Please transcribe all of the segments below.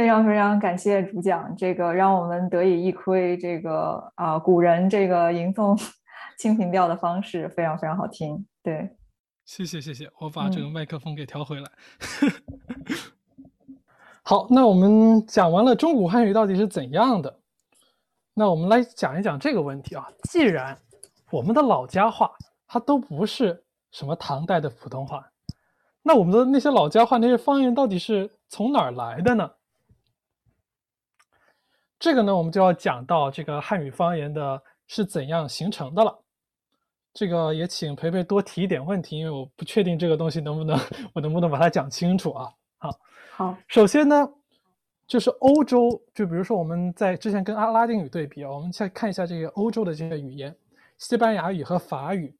非常非常感谢主讲，这个让我们得以一窥这个啊古人这个吟诵清平调的方式，非常非常好听。对，谢谢谢谢，我把这个麦克风给调回来。好，那我们讲完了中古汉语到底是怎样的，那我们来讲一讲这个问题啊。既然我们的老家话它都不是什么唐代的普通话，那我们的那些老家话那些方言到底是从哪儿来的呢？这个呢，我们就要讲到这个汉语方言的是怎样形成的了。这个也请培培多提一点问题，因为我不确定这个东西能不能 我能不能把它讲清楚啊。好，好，首先呢，就是欧洲，就比如说我们在之前跟阿拉丁语对比啊，我们再看一下这个欧洲的这些语言，西班牙语和法语，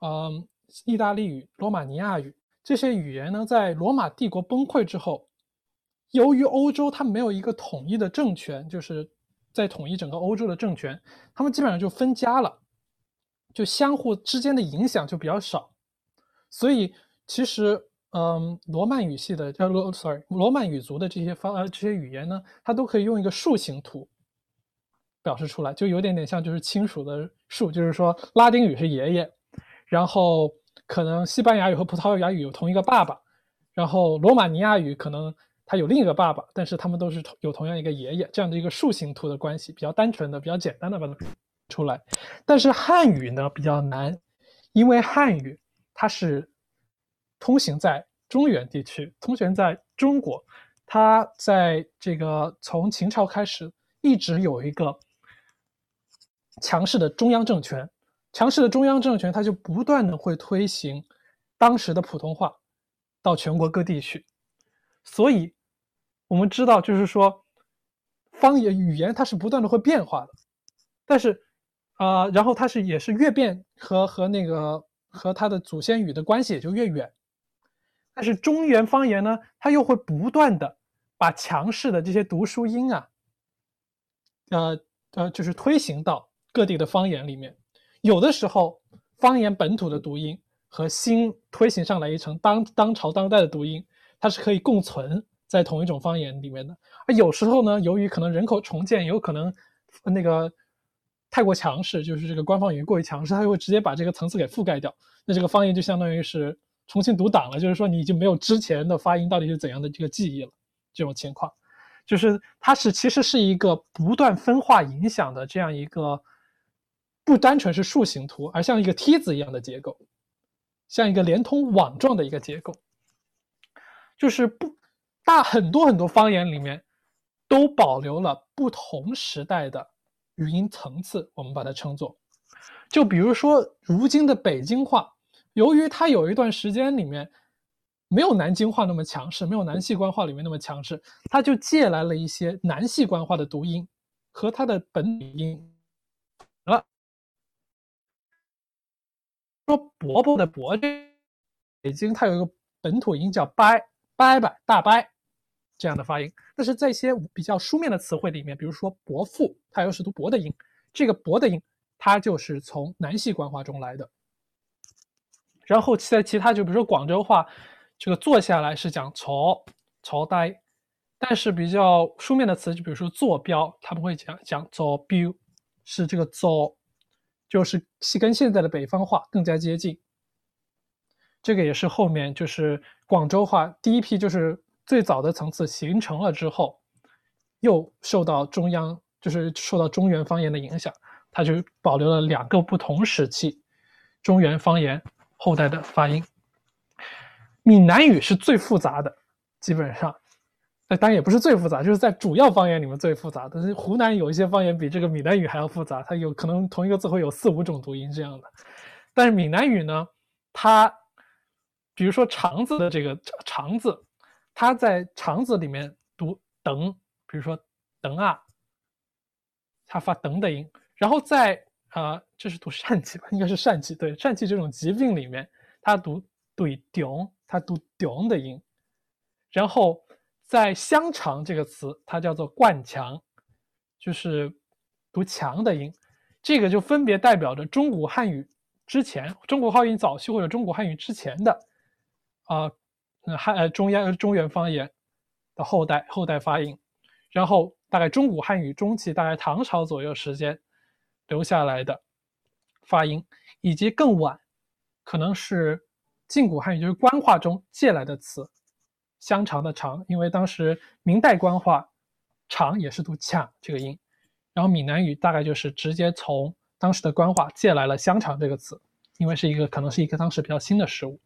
嗯，意大利语、罗马尼亚语这些语言呢，在罗马帝国崩溃之后。由于欧洲它没有一个统一的政权，就是在统一整个欧洲的政权，他们基本上就分家了，就相互之间的影响就比较少，所以其实，嗯，罗曼语系的叫罗，sorry，罗曼语族的这些方呃这些语言呢，它都可以用一个树形图表示出来，就有点点像就是亲属的树，就是说拉丁语是爷爷，然后可能西班牙语和葡萄牙语有同一个爸爸，然后罗马尼亚语可能。他有另一个爸爸，但是他们都是有同样一个爷爷，这样的一个树形图的关系，比较单纯的、比较简单的把它出来。但是汉语呢比较难，因为汉语它是通行在中原地区，通行在中国，它在这个从秦朝开始一直有一个强势的中央政权，强势的中央政权，它就不断的会推行当时的普通话到全国各地去。所以，我们知道，就是说，方言语言它是不断的会变化的，但是，啊，然后它是也是越变和和那个和它的祖先语的关系也就越远。但是中原方言呢，它又会不断的把强势的这些读书音啊，呃呃，就是推行到各地的方言里面。有的时候，方言本土的读音和新推行上来一层当当朝当代的读音。它是可以共存在同一种方言里面的，而有时候呢，由于可能人口重建，有可能那个太过强势，就是这个官方语言过于强势，它就会直接把这个层次给覆盖掉。那这个方言就相当于是重新读档了，就是说你已经没有之前的发音到底是怎样的这个记忆了。这种情况，就是它是其实是一个不断分化影响的这样一个，不单纯是树形图，而像一个梯子一样的结构，像一个连通网状的一个结构。就是不大很多很多方言里面，都保留了不同时代的语音层次，我们把它称作。就比如说如今的北京话，由于它有一段时间里面没有南京话那么强势，没有南戏官话里面那么强势，它就借来了一些南戏官话的读音和它的本语音了。说伯伯的伯，北京它有一个本土音叫掰。拜拜大拜这样的发音，但是在一些比较书面的词汇里面，比如说伯父，它又是读伯的音，这个伯的音，它就是从南系官话中来的。然后在其他，就比如说广州话，这个坐下来是讲朝朝呆，但是比较书面的词，就比如说坐标，他们会讲讲坐标，是这个坐，就是跟现在的北方话更加接近。这个也是后面就是广州话第一批，就是最早的层次形成了之后，又受到中央，就是受到中原方言的影响，它就保留了两个不同时期中原方言后代的发音。闽南语是最复杂的，基本上，那当然也不是最复杂，就是在主要方言里面最复杂。但是湖南有一些方言比这个闽南语还要复杂，它有可能同一个字会有四五种读音这样的。但是闽南语呢，它比如说“肠子”的这个“肠子”，它在“肠子”里面读“等”，比如说“等啊”，它发“等”的音。然后在啊，这是读疝气吧？应该是疝气。对，疝气这种疾病里面，它读“对顶”，它读“顶”的音。然后在“香肠”这个词，它叫做“灌强”，就是读“强”的音。这个就分别代表着中古汉语之前、中国汉语早期或者中古汉语之前的。啊，汉呃中央中原方言的后代后代发音，然后大概中古汉语中期，大概唐朝左右时间留下来的发音，以及更晚，可能是晋古汉语，就是官话中借来的词，香肠的肠，因为当时明代官话肠也是读抢这个音，然后闽南语大概就是直接从当时的官话借来了香肠这个词，因为是一个可能是一个当时比较新的事物。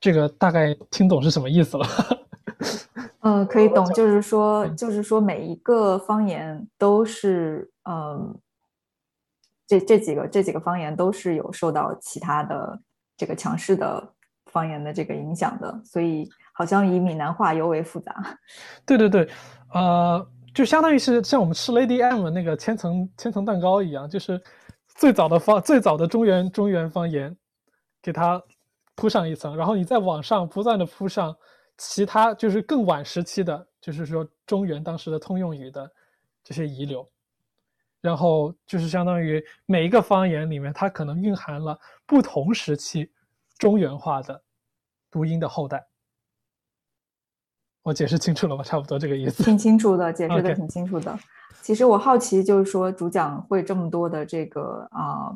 这个大概听懂是什么意思了。嗯，可以懂，就是说，就是说，每一个方言都是，嗯，这这几个这几个方言都是有受到其他的这个强势的方言的这个影响的，所以好像以闽南话尤为复杂。对对对，呃，就相当于是像我们吃 Lady M 那个千层千层蛋糕一样，就是最早的方最早的中原中原方言，给它铺上一层，然后你在往上不断的铺上。其他就是更晚时期的，就是说中原当时的通用语的这些遗留，然后就是相当于每一个方言里面，它可能蕴含了不同时期中原化的读音的后代。我解释清楚了吗？差不多这个意思。挺清楚的，解释的挺清楚的。其实我好奇，就是说主讲会这么多的这个啊。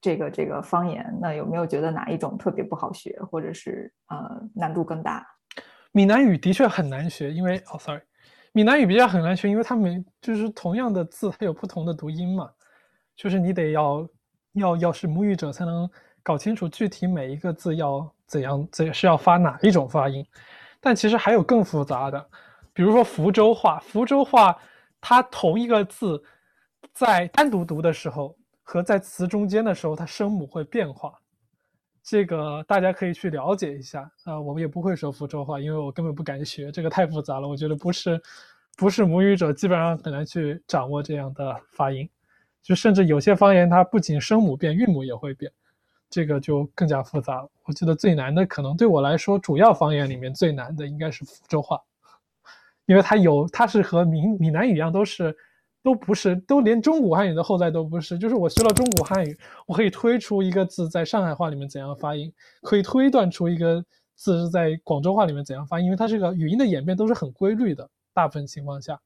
这个这个方言，那有没有觉得哪一种特别不好学，或者是呃难度更大？闽南语的确很难学，因为哦，sorry，闽南语比较很难学，因为它每就是同样的字，它有不同的读音嘛，就是你得要要要是母语者才能搞清楚具体每一个字要怎样，怎是要发哪一种发音。但其实还有更复杂的，比如说福州话，福州话它同一个字在单独读的时候。和在词中间的时候，它声母会变化，这个大家可以去了解一下啊。我们也不会说福州话，因为我根本不敢学，这个太复杂了。我觉得不是，不是母语者基本上很难去掌握这样的发音。就甚至有些方言，它不仅声母变，韵母也会变，这个就更加复杂。我觉得最难的，可能对我来说，主要方言里面最难的应该是福州话，因为它有，它是和闽闽南语一样，都是。都不是，都连中古汉语的后代都不是。就是我学了中古汉语，我可以推出一个字在上海话里面怎样发音，可以推断出一个字是在广州话里面怎样发音，因为它这个语音的演变都是很规律的，大部分情况下。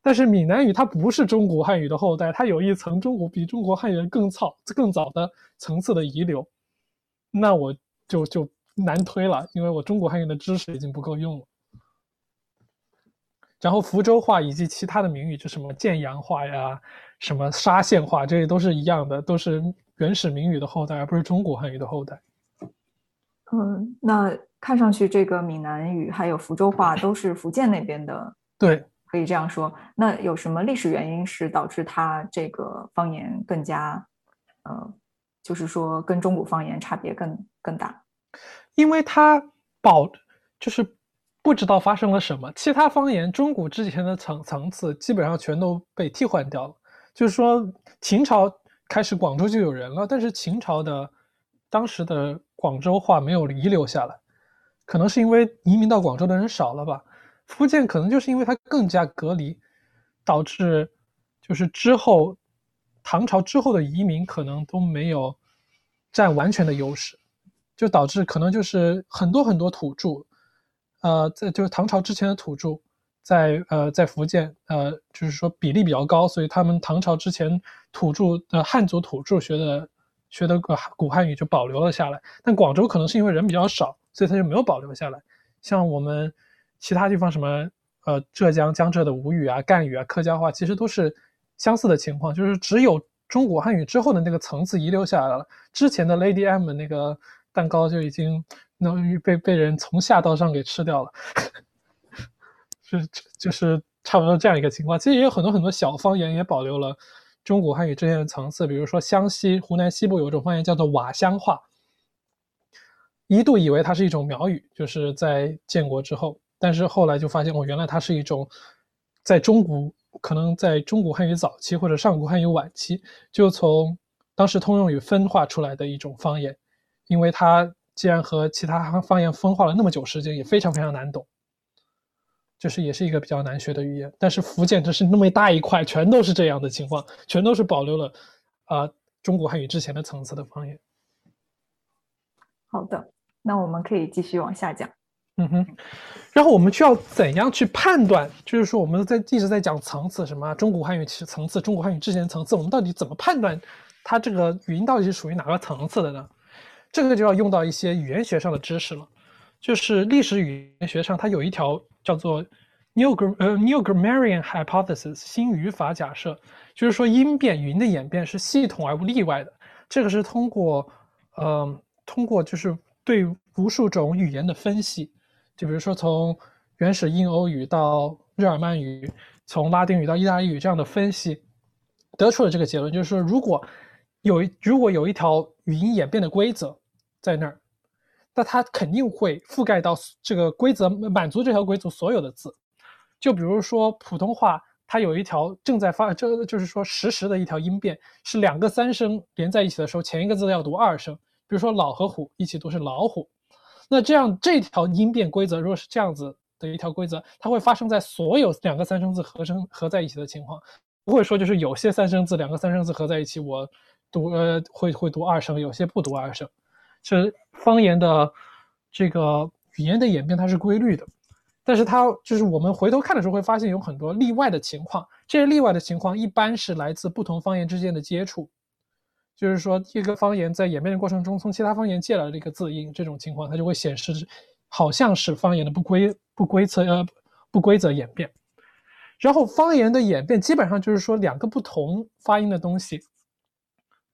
但是闽南语它不是中古汉语的后代，它有一层中古比中国汉语更早、更早的层次的遗留，那我就就难推了，因为我中古汉语的知识已经不够用了。然后福州话以及其他的名语，就什么建阳话呀、什么沙县话，这些都是一样的，都是原始名语的后代，而不是中国汉语的后代。嗯，那看上去这个闽南语还有福州话都是福建那边的，对，可以这样说。那有什么历史原因是导致它这个方言更加，呃，就是说跟中国方言差别更更大？因为它保就是。不知道发生了什么，其他方言中古之前的层层次基本上全都被替换掉了。就是说，秦朝开始广州就有人了，但是秦朝的当时的广州话没有遗留下来，可能是因为移民到广州的人少了吧。福建可能就是因为它更加隔离，导致就是之后唐朝之后的移民可能都没有占完全的优势，就导致可能就是很多很多土著。呃，在就是唐朝之前的土著，在呃在福建，呃就是说比例比较高，所以他们唐朝之前土著的汉族土著学的学的个古汉语就保留了下来。但广州可能是因为人比较少，所以他就没有保留下来。像我们其他地方什么呃浙江江浙的吴语啊、赣语啊、客家话，其实都是相似的情况，就是只有中古汉语之后的那个层次遗留下来了，之前的 Lady M 那个蛋糕就已经。那被被人从下到上给吃掉了，是就是差不多这样一个情况。其实也有很多很多小方言也保留了中古汉语之间的层次，比如说湘西、湖南西部有一种方言叫做瓦乡话，一度以为它是一种苗语，就是在建国之后，但是后来就发现哦，原来它是一种在中古可能在中古汉语早期或者上古汉语晚期就从当时通用语分化出来的一种方言，因为它。既然和其他方言分化了那么久时间，也非常非常难懂，就是也是一个比较难学的语言。但是福建这是那么大一块，全都是这样的情况，全都是保留了啊中国汉语之前的层次的方言。好的，那我们可以继续往下讲。嗯哼，然后我们需要怎样去判断？就是说我们在一直在讲层次，什么中古汉语其层次、中古汉语之前层次，我们到底怎么判断它这个语音到底是属于哪个层次的呢？这个就要用到一些语言学上的知识了。就是历史语言学上，它有一条叫做 New 呃 New Grammarian Hypothesis 新语法假设，就是说音变语音的演变是系统而不例外的。这个是通过呃通过就是对无数种语言的分析。就比如说，从原始印欧语到日耳曼语，从拉丁语到意大利语这样的分析，得出了这个结论，就是说，如果有如果有一条语音演变的规则在那儿，那它肯定会覆盖到这个规则满足这条规则所有的字。就比如说普通话，它有一条正在发，这就是说实时的一条音变，是两个三声连在一起的时候，前一个字要读二声。比如说老和虎一起读是老虎。那这样这条音变规则，如果是这样子的一条规则，它会发生在所有两个三声字合声合在一起的情况，不会说就是有些三声字两个三声字合在一起，我读呃会会读二声，有些不读二声。是方言的这个语言的演变，它是规律的，但是它就是我们回头看的时候会发现有很多例外的情况，这些例外的情况一般是来自不同方言之间的接触。就是说，一个方言在演变的过程中，从其他方言借来了一个字音，这种情况它就会显示，好像是方言的不规不规则呃不规则演变。然后方言的演变基本上就是说，两个不同发音的东西，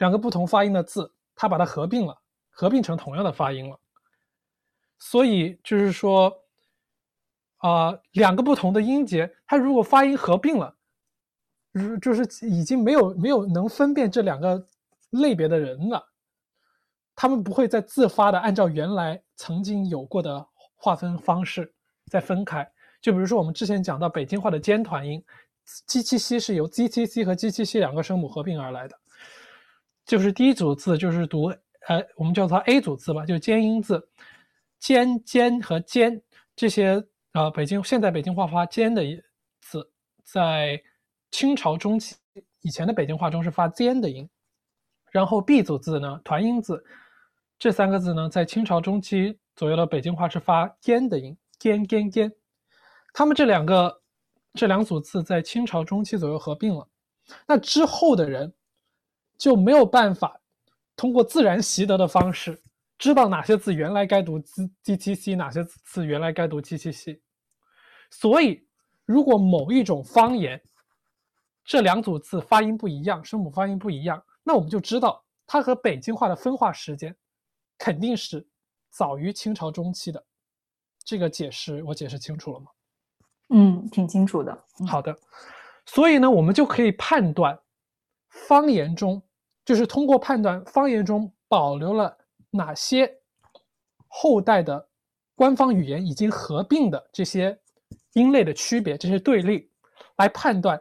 两个不同发音的字，它把它合并了，合并成同样的发音了。所以就是说，啊，两个不同的音节，它如果发音合并了，如就是已经没有没有能分辨这两个。类别的人了，他们不会再自发的按照原来曾经有过的划分方式再分开。就比如说我们之前讲到北京话的尖团音，g 七 c 是由 g 七 c 和 g 七 c 两个声母合并而来的。就是第一组字就是读，呃，我们叫它 A 组字吧，就是尖音字，尖尖和尖这些，呃，北京现在北京话发尖的字，在清朝中期以前的北京话中是发尖的音。然后 B 组字呢，团音字，这三个字呢，在清朝中期左右的北京话是发尖的音，尖尖尖。他们这两个这两组字在清朝中期左右合并了，那之后的人就没有办法通过自然习得的方式知道哪些字原来该读 z、g、t、c，哪些字原来该读 g t c。所以，如果某一种方言这两组字发音不一样，声母发音不一样。那我们就知道，它和北京话的分化时间肯定是早于清朝中期的。这个解释我解释清楚了吗？嗯，挺清楚的。好的，所以呢，我们就可以判断方言中，就是通过判断方言中保留了哪些后代的官方语言已经合并的这些音类的区别，这些对立，来判断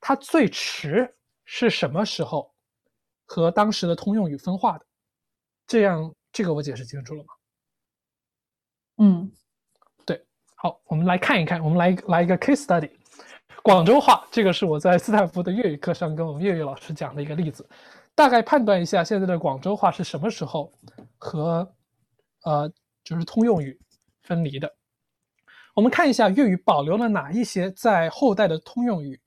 它最迟是什么时候。和当时的通用语分化的，这样这个我解释清楚了吗？嗯，对，好，我们来看一看，我们来来一个 case study，广州话，这个是我在斯坦福的粤语课上跟我们粤语老师讲的一个例子，大概判断一下现在的广州话是什么时候和呃就是通用语分离的。我们看一下粤语保留了哪一些在后代的通用语。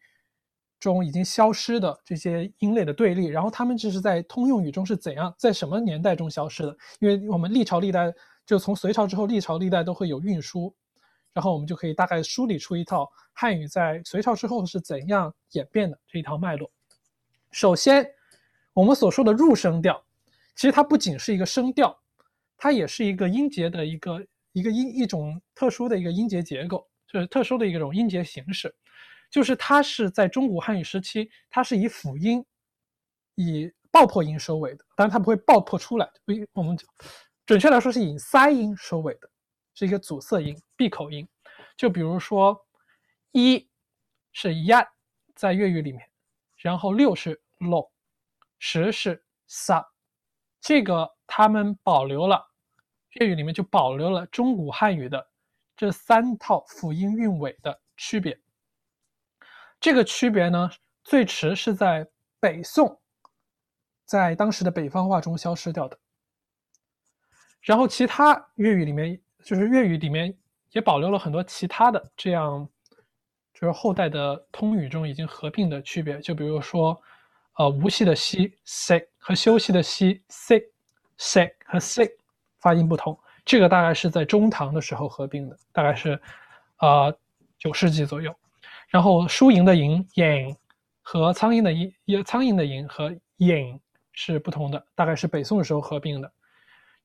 中已经消失的这些音类的对立，然后他们这是在通用语中是怎样，在什么年代中消失的？因为我们历朝历代就从隋朝之后，历朝历代都会有运输，然后我们就可以大概梳理出一套汉语在隋朝之后是怎样演变的这一套脉络。首先，我们所说的入声调，其实它不仅是一个声调，它也是一个音节的一个一个音一种特殊的一个音节结构，就是特殊的一种音节形式。就是它是在中古汉语时期，它是以辅音、以爆破音收尾的，当然它不会爆破出来。不，我们准确来说是以塞音收尾的，是一个阻塞音、闭口音。就比如说，一是呀，在粤语里面，然后六是 lo，十是 sa，这个他们保留了粤语里面就保留了中古汉语的这三套辅音韵尾的区别。这个区别呢，最迟是在北宋，在当时的北方话中消失掉的。然后其他粤语里面，就是粤语里面也保留了很多其他的这样，就是后代的通语中已经合并的区别。就比如说，呃，无锡的锡 “sick” 和休息的息 “sick”，“sick” 和 “sick” 发音不同。这个大概是在中唐的时候合并的，大概是，呃，九世纪左右。然后输赢的赢 “yin” 和苍蝇的蝇，苍蝇的蝇和 “yin” 是不同的，大概是北宋的时候合并的。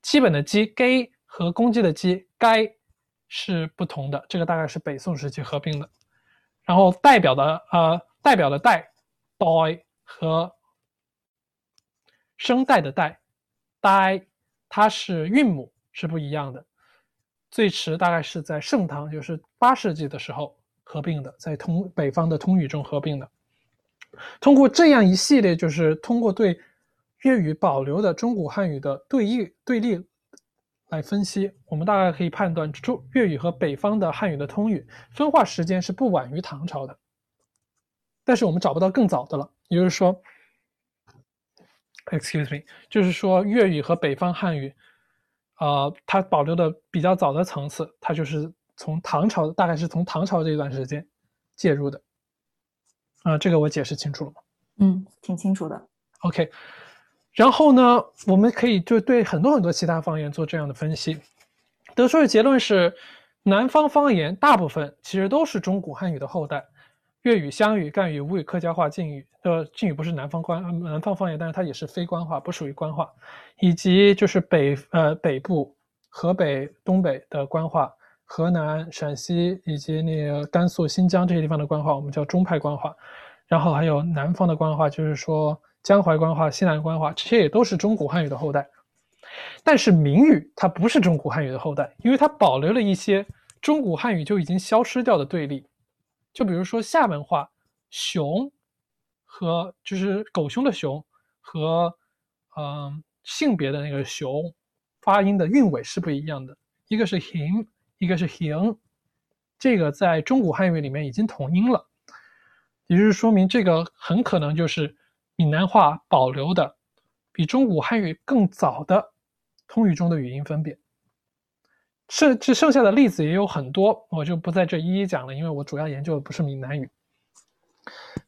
基本的鸡 “gay” 和公鸡的鸡该是不同的，这个大概是北宋时期合并的。然后代表的呃代表的代 “doi” 和声带的带 “dai”，它是韵母是不一样的。最迟大概是在盛唐，就是八世纪的时候合并的，在通北方的通语中合并的。通过这样一系列，就是通过对。粤语保留的中古汉语的对译对立来分析，我们大概可以判断，出粤语和北方的汉语的通语分化时间是不晚于唐朝的。但是我们找不到更早的了，也就是说，excuse me，就是说粤语和北方汉语，呃，它保留的比较早的层次，它就是从唐朝，大概是从唐朝这一段时间介入的。啊，这个我解释清楚了吗？嗯，挺清楚的。OK。然后呢，我们可以就对很多很多其他方言做这样的分析，得出的结论是，南方方言大部分其实都是中古汉语的后代，粤语、湘语、赣语、吴语、客家话、晋语，呃，晋语不是南方官南方方言，但是它也是非官话，不属于官话，以及就是北呃北部河北、东北的官话，河南、陕西以及那个甘肃、新疆这些地方的官话，我们叫中派官话，然后还有南方的官话，就是说。江淮官话、西南官话，这些也都是中古汉语的后代。但是闽语它不是中古汉语的后代，因为它保留了一些中古汉语就已经消失掉的对立。就比如说厦门话“熊”和就是狗熊的“熊”和嗯性别的那个“熊”，发音的韵尾是不一样的，一个是 him，一个是 hing。这个在中古汉语里面已经统音了，也就是说明这个很可能就是。闽南话保留的比中古汉语更早的通语中的语音分别，剩这剩下的例子也有很多，我就不在这一一讲了，因为我主要研究的不是闽南语。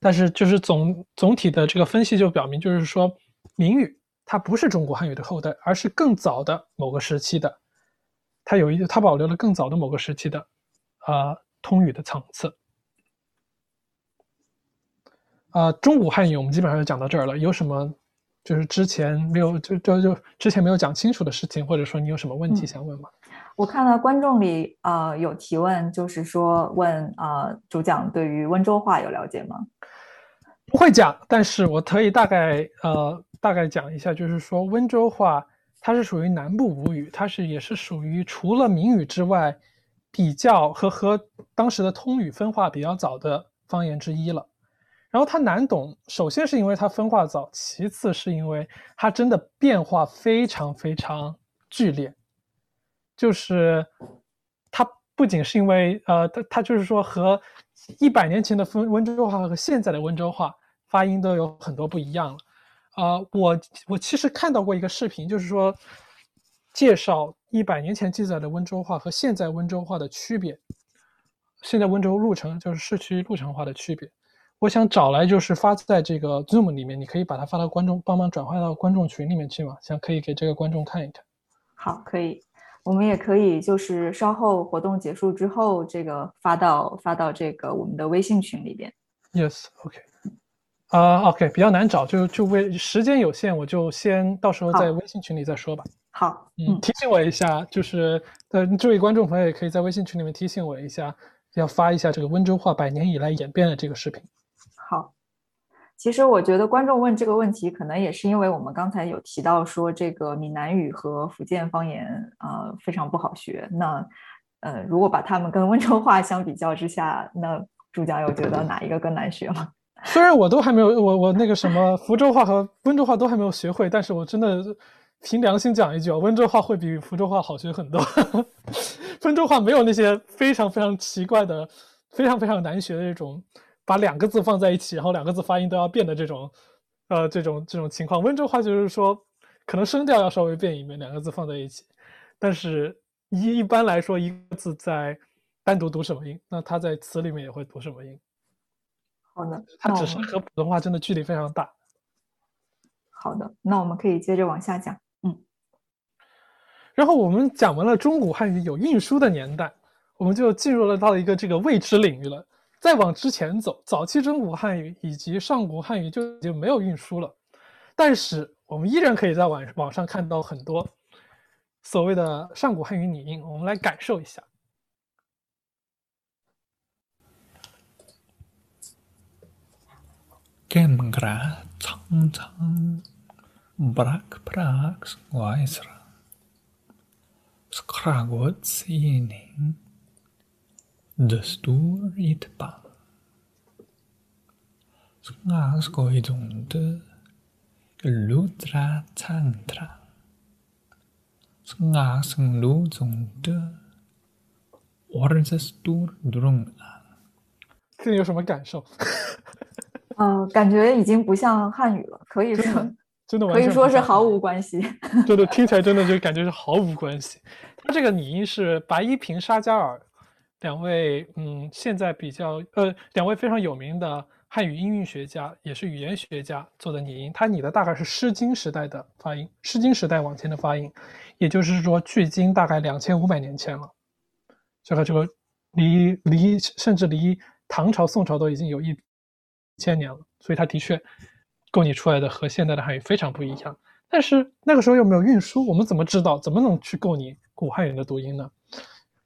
但是就是总总体的这个分析就表明，就是说闽语它不是中国汉语的后代，而是更早的某个时期的，它有一它保留了更早的某个时期的啊通语的层次。啊，中古汉语我们基本上就讲到这儿了。有什么就是之前没有就就就之前没有讲清楚的事情，或者说你有什么问题想问吗？我看到观众里啊有提问，就是说问啊主讲对于温州话有了解吗？不会讲，但是我可以大概呃大概讲一下，就是说温州话它是属于南部吴语，它是也是属于除了闽语之外比较和和当时的通语分化比较早的方言之一了。然后它难懂，首先是因为它分化早，其次是因为它真的变化非常非常剧烈。就是它不仅是因为呃，它它就是说和一百年前的温温州话和现在的温州话发音都有很多不一样了。呃，我我其实看到过一个视频，就是说介绍一百年前记载的温州话和现在温州话的区别，现在温州路程就是市区路程化的区别。我想找来就是发在这个 Zoom 里面，你可以把它发到观众，帮忙转发到观众群里面去嘛？想可以给这个观众看一看。好，可以。我们也可以就是稍后活动结束之后，这个发到发到这个我们的微信群里边。Yes，OK。啊，OK，比较难找，就就为时间有限，我就先到时候在微信群里再说吧。好，嗯，提醒我一下，就是呃，这位观众朋友也可以在微信群里面提醒我一下，要发一下这个温州话百年以来演变的这个视频。其实我觉得观众问这个问题，可能也是因为我们刚才有提到说，这个闽南语和福建方言啊非常不好学。那呃，如果把他们跟温州话相比较之下，那主讲有觉得哪一个更难学吗？虽然我都还没有，我我那个什么福州话和温州话都还没有学会，但是我真的凭良心讲一句啊，温州话会比福州话好学很多。温州话没有那些非常非常奇怪的、非常非常难学的这种。把两个字放在一起，然后两个字发音都要变的这种，呃，这种这种情况。温州话就是说，可能声调要稍微变一变，两个字放在一起，但是一一般来说，一个字在单独读什么音，那它在词里面也会读什么音。好的，它只是和普通话真的距离非常大。好的，那我们可以接着往下讲。嗯，然后我们讲完了中古汉语有运输的年代，我们就进入了到一个这个未知领域了。再往之前走，早期中古汉语以及上古汉语就已经没有运输了，但是我们依然可以在网网上看到很多所谓的上古汉语拟音，我们来感受一下。Gemgra tang tang brak brak swaisra skragot sining destur itpa snas goidunde lutra tantra snas luzunde orzestur drung 这有什么感受？呃，感觉已经不像汉语了，可以说真的可以说是毫无关系。对对，听起来真的就感觉是毫无关系。它这个拟音是白一平、沙加尔两位，嗯，现在比较呃两位非常有名的汉语音韵学家，也是语言学家做的拟音。他拟的大概是《诗经》时代的发音，《诗经》时代往前的发音，也就是说距今大概两千五百年前了。这个这个离离甚至离唐朝、宋朝都已经有一。千年了，所以它的确构拟出来的和现代的汉语非常不一样。但是那个时候又没有运输，我们怎么知道怎么能去构拟古汉语的读音呢？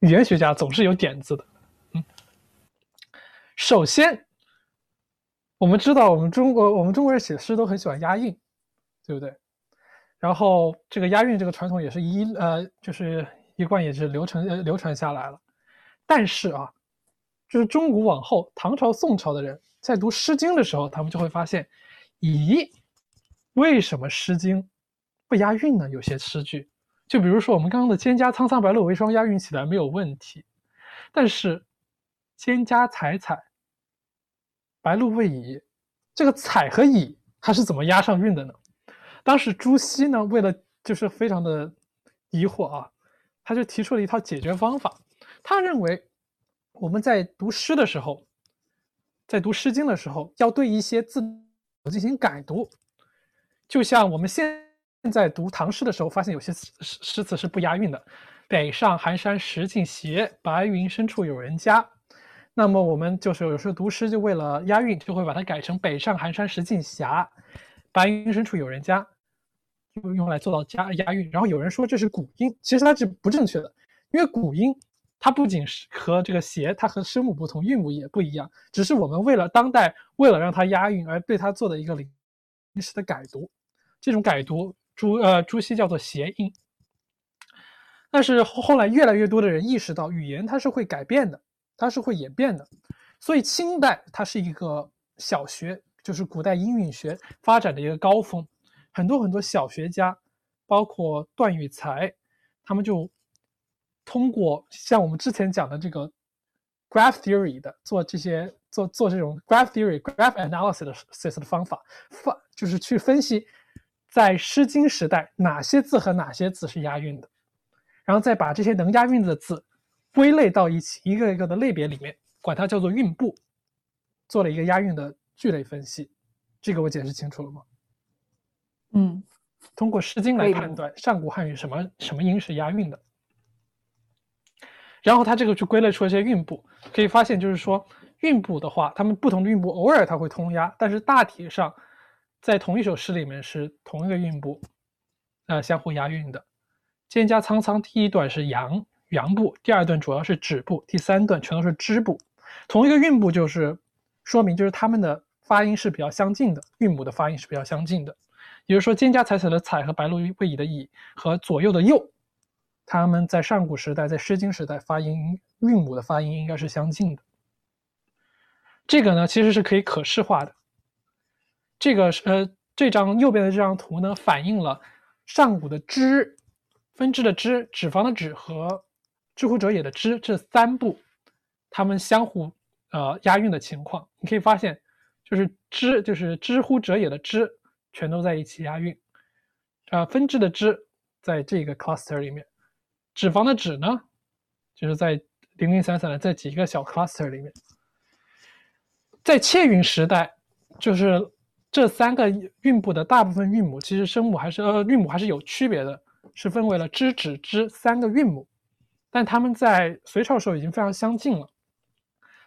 语言学家总是有点子的。嗯，首先我们知道，我们中国我们中国人写诗都很喜欢押韵，对不对？然后这个押韵这个传统也是一呃，就是一贯也是流传呃流传下来了。但是啊，就是中古往后唐朝、宋朝的人。在读《诗经》的时候，他们就会发现，咦，为什么《诗经》不押韵呢？有些诗句，就比如说我们刚刚的“蒹葭苍苍，白露为霜”，押韵起来没有问题。但是“蒹葭采采，白露未已”，这个“采”和“已”它是怎么押上韵的呢？当时朱熹呢，为了就是非常的疑惑啊，他就提出了一套解决方法。他认为我们在读诗的时候。在读《诗经》的时候，要对一些字进行改读，就像我们现现在读唐诗的时候，发现有些诗诗词是不押韵的，“北上寒山石径斜，白云深处有人家”。那么我们就是有时候读诗，就为了押韵，就会把它改成“北上寒山石径斜，白云深处有人家”，就用来做到加押韵。然后有人说这是古音，其实它是不正确的，因为古音。它不仅是和这个斜，它和声母不同，韵母也不一样。只是我们为了当代，为了让它押韵而对它做的一个临时的改读。这种改读，朱呃朱熹叫做谐音。但是后来越来越多的人意识到，语言它是会改变的，它是会演变的。所以清代它是一个小学，就是古代音韵学发展的一个高峰。很多很多小学家，包括段玉裁，他们就。通过像我们之前讲的这个 graph theory 的做这些做做这种 graph theory graph analysis 的方法，发就是去分析在《诗经》时代哪些字和哪些字是押韵的，然后再把这些能押韵的字归类到一起，一个一个的类别里面，管它叫做韵部，做了一个押韵的聚类分析。这个我解释清楚了吗？嗯，通过《诗经》来判断上古汉语什么什么音是押韵的。然后它这个就归类出一些韵部，可以发现就是说韵部的话，它们不同的韵部偶尔它会通押，但是大体上在同一首诗里面是同一个韵部，呃，相互押韵的。蒹葭苍苍第一段是阳阳部，第二段主要是止部，第三段全都是支部。同一个韵部就是说明就是它们的发音是比较相近的，韵母的发音是比较相近的。也就是说，蒹葭采采的采和白露为蚁的已和左右的右。他们在上古时代，在《诗经》时代发音韵母的发音应该是相近的。这个呢，其实是可以可视化的。这个是呃，这张右边的这张图呢，反映了上古的支、分支的支、脂肪的脂和知乎者也的知这三部，它们相互呃押韵的情况。你可以发现，就是知就是知乎者也的知，全都在一起押韵。呃，分支的支在这个 cluster 里面。脂肪的脂呢，就是在零零散散的这几个小 cluster 里面。在切云时代，就是这三个韵部的大部分韵母，其实声母还是呃韵母还是有区别的，是分为了支、指、支三个韵母，但它们在隋朝时候已经非常相近了。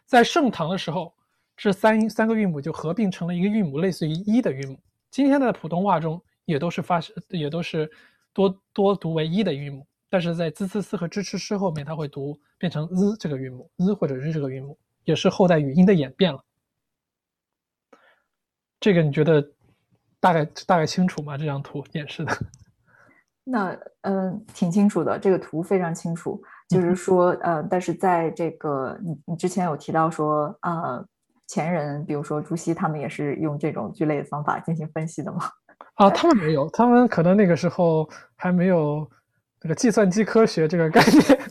在盛唐的时候，这三三个韵母就合并成了一个韵母，类似于一的韵母。今天的普通话中也都是发也都是多多读为一的韵母，但是在滋、呲、丝和支、吃、诗后面，它会读变成 z 这个韵母，z 或者日这个韵母，也是后代语音的演变了。这个你觉得大概大概清楚吗？这张图演示的？那嗯，挺清楚的，这个图非常清楚。就是说，呃，但是在这个你你之前有提到说，呃，前人比如说朱熹他们也是用这种聚类的方法进行分析的吗？啊，他们没有，他们可能那个时候还没有那个计算机科学这个概念。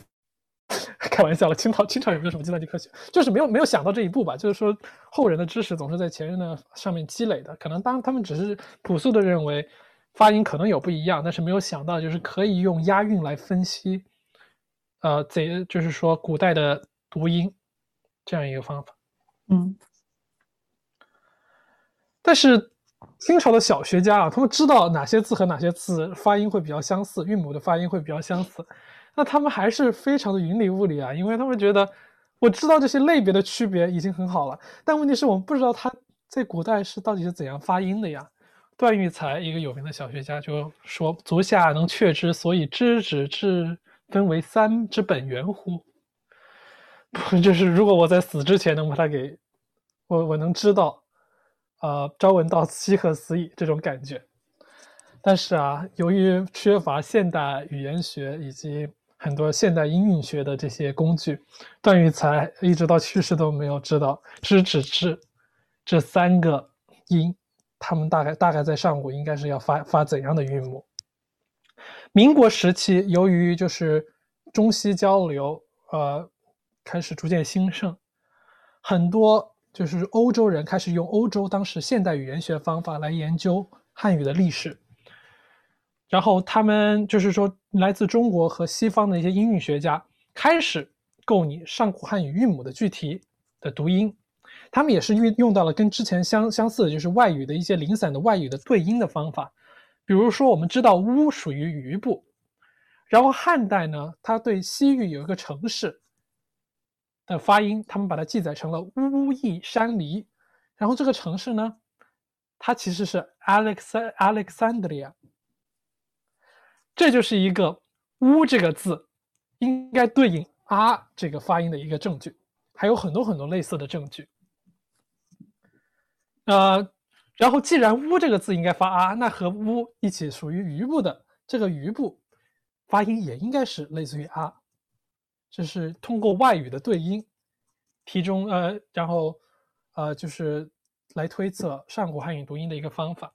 开玩笑了，清朝清朝有没有什么计算机科学？就是没有没有想到这一步吧。就是说后人的知识总是在前人的上面积累的，可能当他们只是朴素的认为发音可能有不一样，但是没有想到就是可以用押韵来分析，呃，这就是说古代的读音这样一个方法。嗯，但是清朝的小学家啊，他们知道哪些字和哪些字发音会比较相似，韵母的发音会比较相似。那他们还是非常的云里雾里啊，因为他们觉得我知道这些类别的区别已经很好了，但问题是我们不知道它在古代是到底是怎样发音的呀。段玉裁一个有名的小学家就说：“足下能确之所以知止至分为三之本源乎？” 不就是如果我在死之前能把它给我，我能知道，呃，朝闻道，夕何死矣这种感觉。但是啊，由于缺乏现代语言学以及很多现代音韵学的这些工具，段玉裁一直到去世都没有知道“知”“止”“至”这三个音，他们大概大概在上古应该是要发发怎样的韵母。民国时期，由于就是中西交流，呃，开始逐渐兴盛，很多就是欧洲人开始用欧洲当时现代语言学方法来研究汉语的历史。然后他们就是说，来自中国和西方的一些音韵学家开始构拟上古汉语韵母的具体的读音，他们也是运用到了跟之前相相似的，就是外语的一些零散的外语的对音的方法。比如说，我们知道“乌”属于余部，然后汉代呢，它对西域有一个城市的发音，他们把它记载成了“乌邑山离”，然后这个城市呢，它其实是 Alex Alexandria。这就是一个“乌”这个字应该对应“啊”这个发音的一个证据，还有很多很多类似的证据。呃，然后既然“乌”这个字应该发“啊”，那和“乌”一起属于余部的这个余部发音也应该是类似于“啊”，这是通过外语的对音，题中呃，然后呃，就是来推测上古汉语读音的一个方法。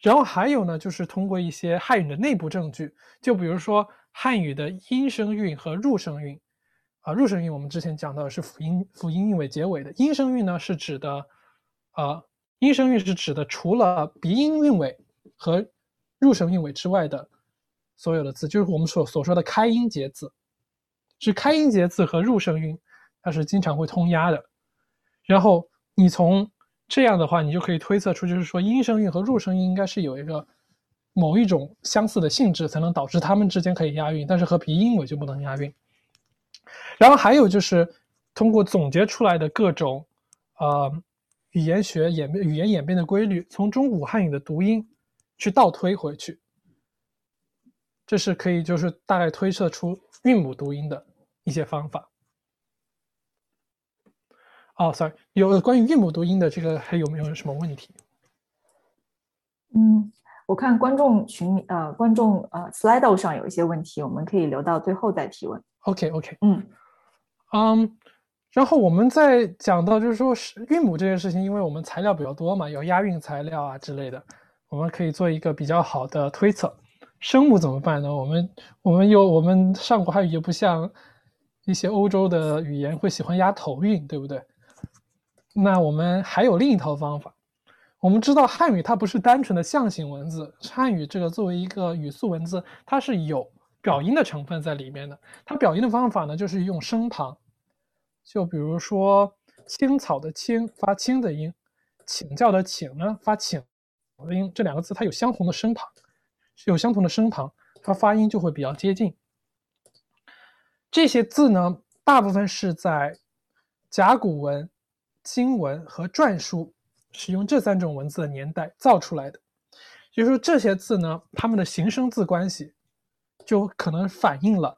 然后还有呢，就是通过一些汉语的内部证据，就比如说汉语的音声韵和入声韵，啊，入声韵我们之前讲到的是辅音辅音韵尾结尾的，音声韵呢是指的，呃，音声韵是指的除了鼻音韵尾和入声韵尾之外的所有的字，就是我们所所说的开音节字，是开音节字和入声韵，它是经常会通押的。然后你从这样的话，你就可以推测出，就是说，音声韵和入声韵应该是有一个某一种相似的性质，才能导致它们之间可以押韵，但是和鼻音尾就不能押韵。然后还有就是通过总结出来的各种呃语言学演变、语言演变的规律，从中古汉语的读音去倒推回去，这是可以就是大概推测出韵母读音的一些方法。哦，sorry，有关于韵母读音的这个还有没有什么问题？嗯，我看观众群呃，观众呃，Slido 上有一些问题，我们可以留到最后再提问。OK，OK，嗯嗯，然后我们在讲到就是说是韵母这件事情，因为我们材料比较多嘛，有押韵材料啊之类的，我们可以做一个比较好的推测。声母怎么办呢？我们我们又我们上古汉语又不像一些欧洲的语言会喜欢押头韵，对不对？那我们还有另一套方法。我们知道汉语它不是单纯的象形文字，汉语这个作为一个语素文字，它是有表音的成分在里面的。它表音的方法呢，就是用声旁，就比如说青草的青发青的音，请教的请呢发请的音，这两个字它有相同的声旁，有相同的声旁，它发音就会比较接近。这些字呢，大部分是在甲骨文、金文和篆书使用这三种文字的年代造出来的。就是说，这些字呢，它们的形声字关系就可能反映了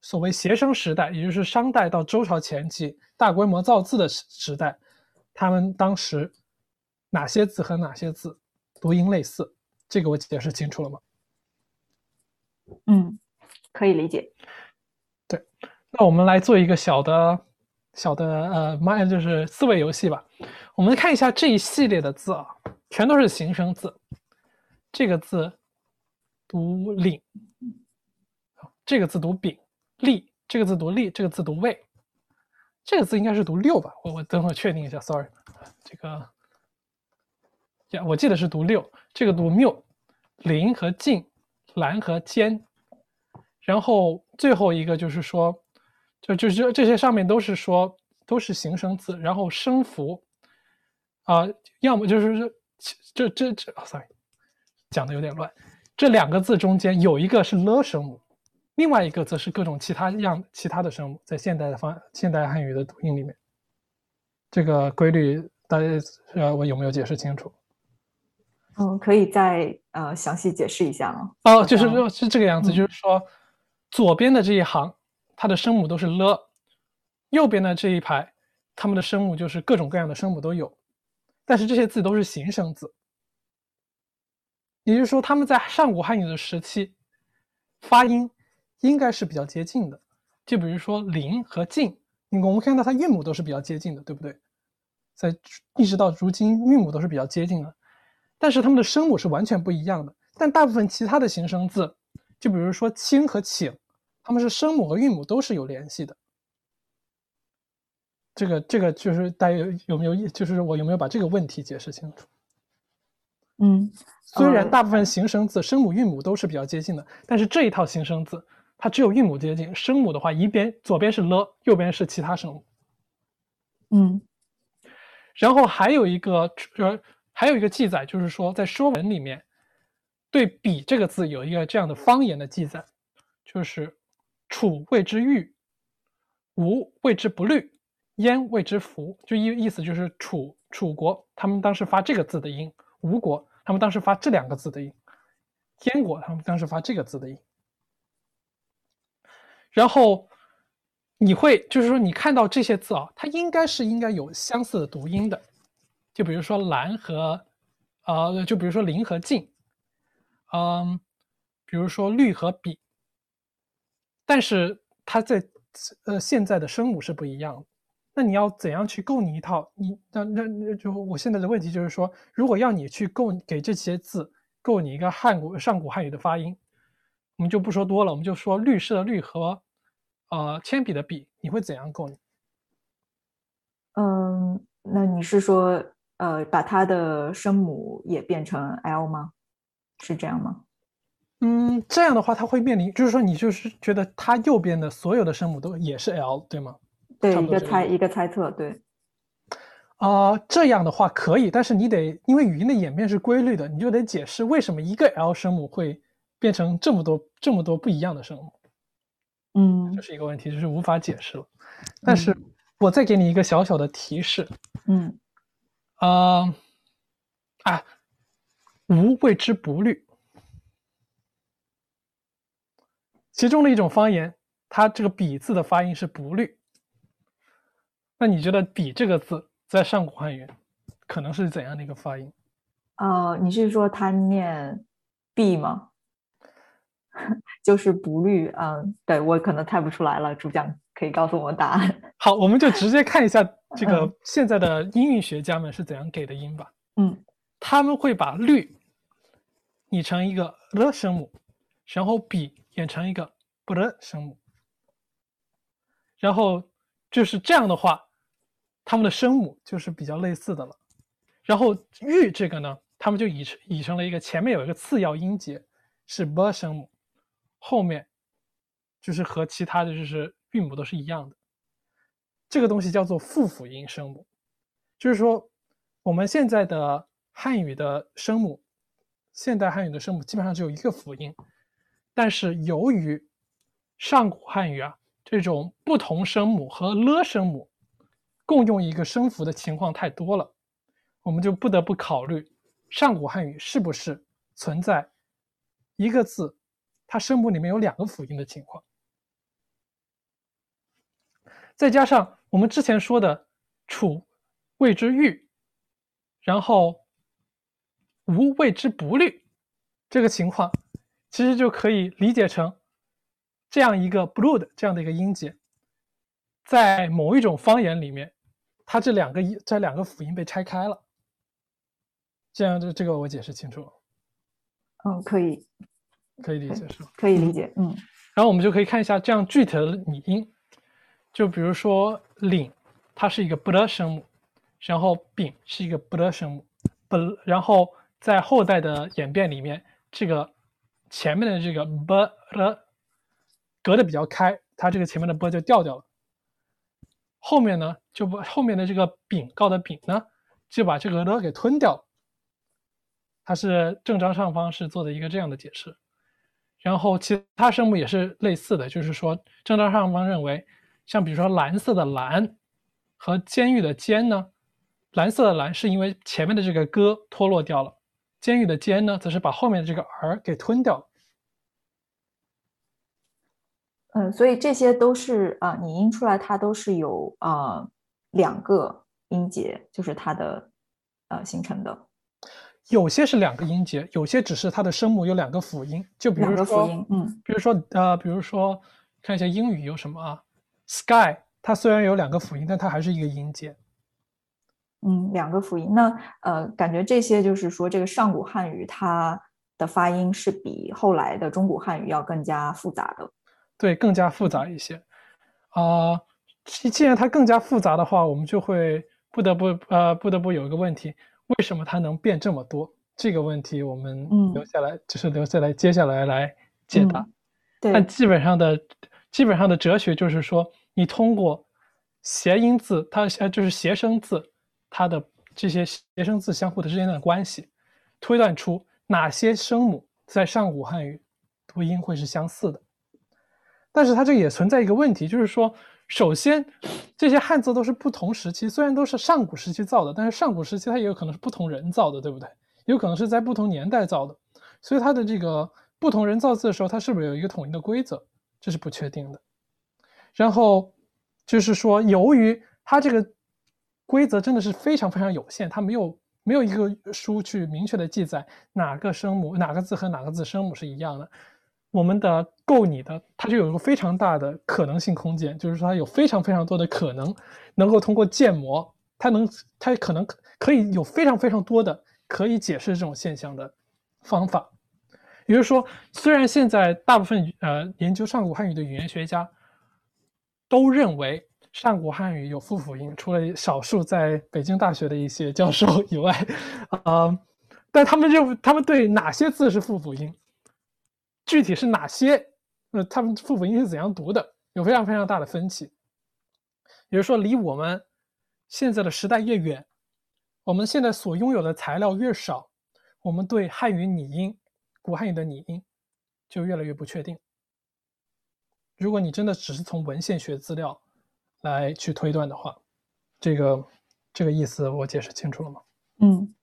所谓协声时代，也就是商代到周朝前期大规模造字的时时代，他们当时哪些字和哪些字读音类似。这个我解释清楚了吗？嗯，可以理解。对，那我们来做一个小的、小的呃，妈就是思维游戏吧。我们看一下这一系列的字啊，全都是形声字。这个字读领，这个字读丙，立，这个字读立，这个字读位，这个字应该是读六吧？我我等会确定一下，sorry，这个呀，我记得是读六，这个读谬，林和进，兰和尖，然后最后一个就是说，就就是这些上面都是说都是形声字，然后声符啊，要么就是这这这，sorry。讲的有点乱，这两个字中间有一个是了声母，另外一个则是各种其他样其他的声母，在现代的方现代汉语的读音里面，这个规律大家呃我有没有解释清楚？嗯，可以再呃详细解释一下吗？哦，就是是这个样子，就是说左边的这一行它的声母都是了，右边的这一排它们的声母就是各种各样的声母都有，但是这些字都是形声字。也就是说，他们在上古汉语的时期，发音应该是比较接近的。就比如说“林”和“晋”，我们看到它韵母都是比较接近的，对不对？在一直到如今，韵母都是比较接近的，但是它们的声母是完全不一样的。但大部分其他的形声字，就比如说“清”和“请”，它们是声母和韵母都是有联系的。这个，这个就是大家有有没有意？就是我有没有把这个问题解释清楚？嗯，虽然大部分形声字声母韵母都是比较接近的，但是这一套形声字它只有韵母接近，声母的话一边左边是了，右边是其他声母。嗯，然后还有一个呃还有一个记载，就是说在《说文》里面对“比”这个字有一个这样的方言的记载，就是“楚谓之玉，吴谓之不律，燕谓之福”，就意意思就是楚楚国他们当时发这个字的音，吴国。他们当时发这两个字的音，燕国他们当时发这个字的音，然后你会就是说你看到这些字啊，它应该是应该有相似的读音的，就比如说蓝和呃，就比如说林和静，嗯，比如说绿和比，但是它在呃现在的声母是不一样。那你要怎样去构你一套？你那那那就我现在的问题就是说，如果要你去构给这些字构你一个汉古上古汉语的发音，我们就不说多了，我们就说律师的律和呃铅笔的笔，你会怎样构？嗯，那你是说呃把它的声母也变成 l 吗？是这样吗？嗯，这样的话它会面临，就是说你就是觉得它右边的所有的声母都也是 l 对吗？对，一个猜一个猜测，对。啊，这样的话可以，但是你得因为语音的演变是规律的，你就得解释为什么一个 l 声母会变成这么多这么多不一样的声母。嗯，这是一个问题，就是无法解释了。但是我再给你一个小小的提示。嗯。啊啊，无谓之不律，其中的一种方言，它这个比字的发音是不律。那你觉得“比”这个字在上古汉语可能是怎样的一个发音？呃，你是说它念“ “b” ”吗？就是不律？嗯，对我可能猜不出来了。主讲可以告诉我们答案。好，我们就直接看一下这个现在的音韵学家们是怎样给的音吧。嗯，他们会把“律”拟成一个“了”声母，然后“比”演成一个“不的”声母，然后就是这样的话。他们的声母就是比较类似的了，然后“玉”这个呢，他们就已成已成了一个前面有一个次要音节是 b 声母，后面就是和其他的就是韵母都是一样的。这个东西叫做复辅音声母，就是说我们现在的汉语的声母，现代汉语的声母基本上只有一个辅音，但是由于上古汉语啊这种不同声母和了声母共用一个声符的情况太多了，我们就不得不考虑上古汉语是不是存在一个字它声母里面有两个辅音的情况。再加上我们之前说的“楚”谓之玉，然后“无”谓之不虑，这个情况其实就可以理解成这样一个 “blue” 的这样的一个音节，在某一种方言里面，它这两个音这两个辅音被拆开了，这样就这个我解释清楚了，嗯，可以，可以理解是吧？可以理解，嗯，然后我们就可以看一下这样具体的拟音。就比如说“领”，它是一个不的声母，然后“丙”是一个不的声母，不，然后在后代的演变里面，这个前面的这个“ b ”的隔的比较开，它这个前面的“ b ”就掉掉了。后面呢，就把后面的这个“丙”告的“丙”呢，就把这个“了”给吞掉了。它是正章上方是做的一个这样的解释，然后其他声母也是类似的，就是说正章上方认为。像比如说蓝色的蓝和监狱的监呢，蓝色的蓝是因为前面的这个歌脱落掉了，监狱的监呢，则是把后面的这个儿给吞掉。嗯，所以这些都是啊，你音出来它都是有啊两个音节，就是它的呃形成的。有些是两个音节，有些只是它的声母有两个辅音，就比如说辅音，嗯，比如说呃，比如说看一下英语有什么啊。Sky，它虽然有两个辅音，但它还是一个音节。嗯，两个辅音。那呃，感觉这些就是说，这个上古汉语它的发音是比后来的中古汉语要更加复杂的。对，更加复杂一些。啊，既既然它更加复杂的话，我们就会不得不呃不得不有一个问题：为什么它能变这么多？这个问题我们留下来，就是留下来接下来来解答。对，但基本上的基本上的哲学就是说。你通过谐音字，它呃就是谐声字，它的这些谐声字相互的之间的关系，推断出哪些声母在上古汉语读音会是相似的。但是它这也存在一个问题，就是说，首先这些汉字都是不同时期，虽然都是上古时期造的，但是上古时期它也有可能是不同人造的，对不对？有可能是在不同年代造的，所以它的这个不同人造字的时候，它是不是有一个统一的规则，这是不确定的。然后就是说，由于它这个规则真的是非常非常有限，它没有没有一个书去明确的记载哪个声母、哪个字和哪个字声母是一样的。我们的构拟的，它就有一个非常大的可能性空间，就是说它有非常非常多的可能，能够通过建模，它能它可能可以有非常非常多的可以解释这种现象的方法。也就是说，虽然现在大部分呃研究上古汉语的语言学家。都认为上古汉语有复辅音，除了少数在北京大学的一些教授以外，啊，但他们认他们对哪些字是复辅音，具体是哪些，呃，他们复辅音是怎样读的，有非常非常大的分歧。也就是说，离我们现在的时代越远，我们现在所拥有的材料越少，我们对汉语拟音、古汉语的拟音就越来越不确定。如果你真的只是从文献学资料来去推断的话，这个这个意思我解释清楚了吗？嗯，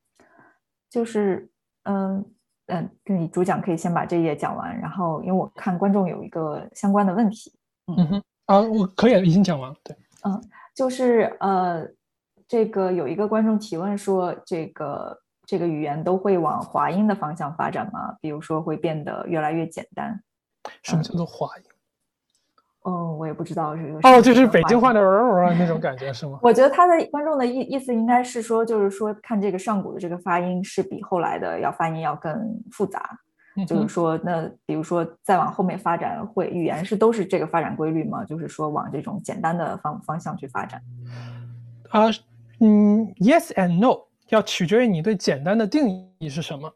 就是嗯嗯，你主讲可以先把这页讲完，然后因为我看观众有一个相关的问题，嗯哼啊，我可以已经讲完了，对，嗯，就是呃，这个有一个观众提问说，这个这个语言都会往华音的方向发展吗？比如说会变得越来越简单？什么叫做华音？哦，我也不知道是哦，就是北京话的那种感觉是吗？我觉得他的观众的意意思应该是说，就是说看这个上古的这个发音是比后来的要发音要更复杂，就是说那比如说再往后面发展，会语言是都是这个发展规律吗？就是说往这种简单的方方向去发展？啊，嗯，yes and no，要取决于你对简单的定义是什么。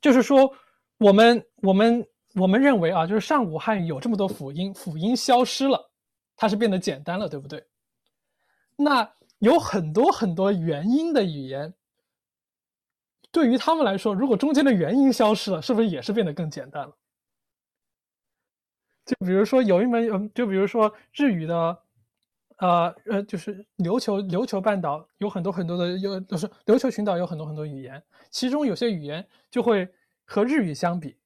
就是说，我们我们。我们认为啊，就是上古汉语有这么多辅音，辅音消失了，它是变得简单了，对不对？那有很多很多元音的语言，对于他们来说，如果中间的元音消失了，是不是也是变得更简单了？就比如说有一门，嗯，就比如说日语的，呃呃，就是琉球琉球半岛有很多很多的，有就是琉球群岛有很多很多语言，其中有些语言就会和日语相比，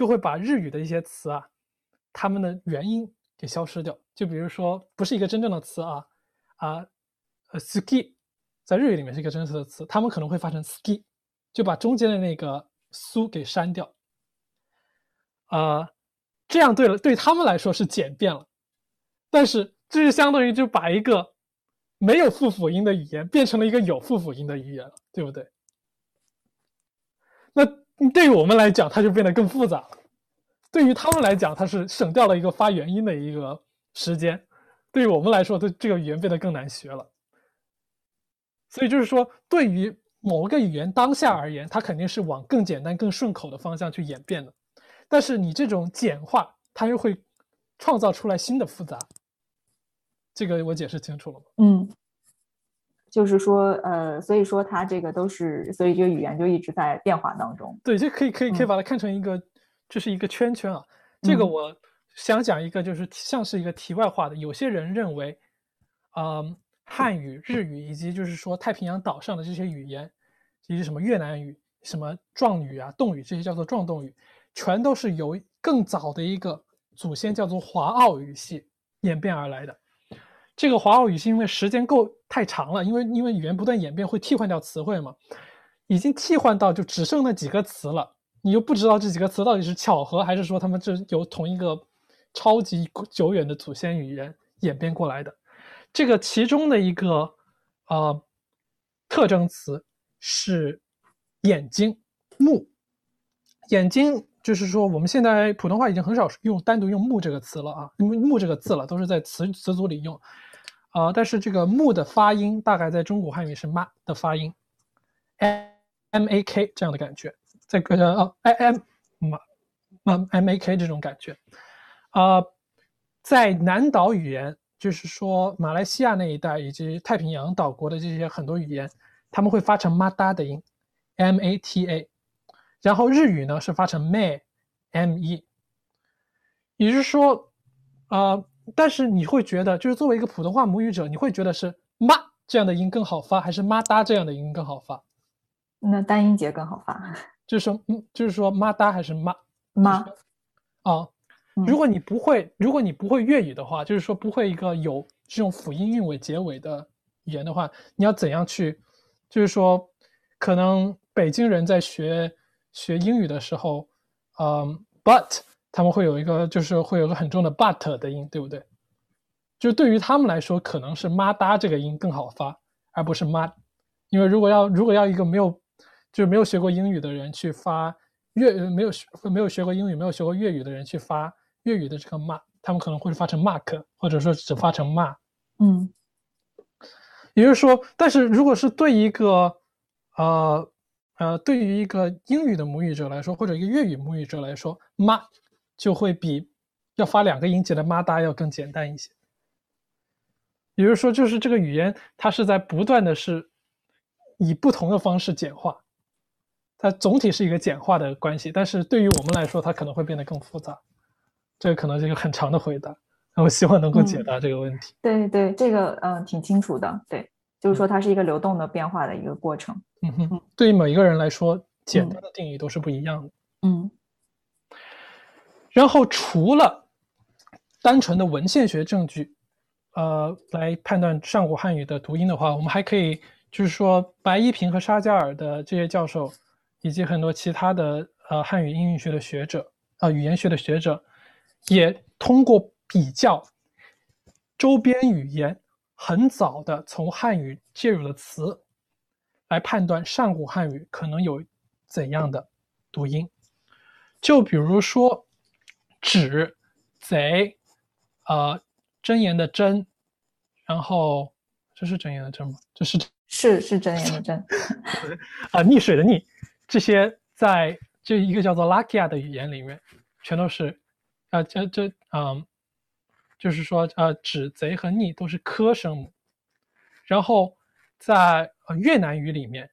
就会把日语的一些词啊，它们的元音给消失掉。就比如说不是一个真正的词啊啊，呃，ski，在日语里面是一个真实的词，他们可能会发成 ski，就把中间的那个苏给删掉，啊。这样对了，对他们来说是简便了，但是这就相当于就把一个没有复辅音的语言变成了一个有复辅音的语言了，对不对？对于我们来讲，它就变得更复杂了；对于他们来讲，它是省掉了一个发元音的一个时间；对于我们来说，这这个语言变得更难学了。所以就是说，对于某个语言当下而言，它肯定是往更简单、更顺口的方向去演变的。但是你这种简化，它又会创造出来新的复杂。这个我解释清楚了吗？嗯，就是说，呃，所以说它这个都是，所以这个语言就一直在变化当中。对，这可以可以可以把它看成一个，就是一个圈圈啊。这个我想讲一个，就是像是一个题外话的。有些人认为，嗯，汉语、日语以及就是说太平洋岛上的这些语言，以及什么越南语、什么壮语啊、侗语这些叫做壮动语。全都是由更早的一个祖先叫做华奥语系演变而来的。这个华奥语是因为时间够太长了，因为因为语言不断演变会替换掉词汇嘛，已经替换到就只剩那几个词了。你又不知道这几个词到底是巧合还是说他们这由同一个超级久远的祖先语言演变过来的。这个其中的一个呃特征词是眼睛目眼睛。就是说，我们现在普通话已经很少用单独用“目”这个词了啊，“木”“木”这个字了，都是在词词组里用，啊，但是这个“木”的发音大概在中古汉语是“妈”的发音，m m a k 这样的感觉，在个呃 i m 妈 m a k 这种感觉，啊，在南岛语言，就是说马来西亚那一带以及太平洋岛国的这些很多语言，他们会发成“妈哒”的音，m a t a。然后日语呢是发成 me，m e，也就是说，呃，但是你会觉得，就是作为一个普通话母语者，你会觉得是妈这样的音更好发，还是妈哒这样的音更好发？那单音节更好发。就是说，嗯，就是说妈哒还是妈妈？啊，如果你不会，如果你不会粤语的话，就是说不会一个有这种辅音韵尾结尾的语言的话，你要怎样去？就是说，可能北京人在学。学英语的时候，嗯，but 他们会有一个，就是会有个很重的 but 的音，对不对？就对于他们来说，可能是妈哒这个音更好发，而不是妈，因为如果要如果要一个没有就是没有学过英语的人去发粤没有学没有学过英语没有学过粤语的人去发粤语的这个骂，他们可能会发成 mark，或者说只发成骂，嗯，也就是说，但是如果是对一个呃。呃，对于一个英语的母语者来说，或者一个粤语母语者来说，妈就会比要发两个音节的妈哒要更简单一些。也就是说，就是这个语言它是在不断的是以不同的方式简化，它总体是一个简化的关系，但是对于我们来说，它可能会变得更复杂。这个可能是一个很长的回答，那我希望能够解答这个问题。对对，这个嗯挺清楚的。对，就是说它是一个流动的变化的一个过程。嗯哼，对于每一个人来说，简单的定义都是不一样的。嗯，然后除了单纯的文献学证据，呃，来判断上古汉语的读音的话，我们还可以就是说，白一平和沙加尔的这些教授，以及很多其他的呃汉语音韵学的学者啊语言学的学者，也通过比较周边语言很早的从汉语介入的词。来判断上古汉语可能有怎样的读音，就比如说“纸”“贼”，呃，真言的“真”，然后这是真言的“真”吗？这是是是真言的“真” 啊，溺水的“溺”，这些在这一个叫做拉 a 亚的语言里面全都是，啊这这嗯，就是说呃指贼和溺都是科声母，然后在呃越南语里面，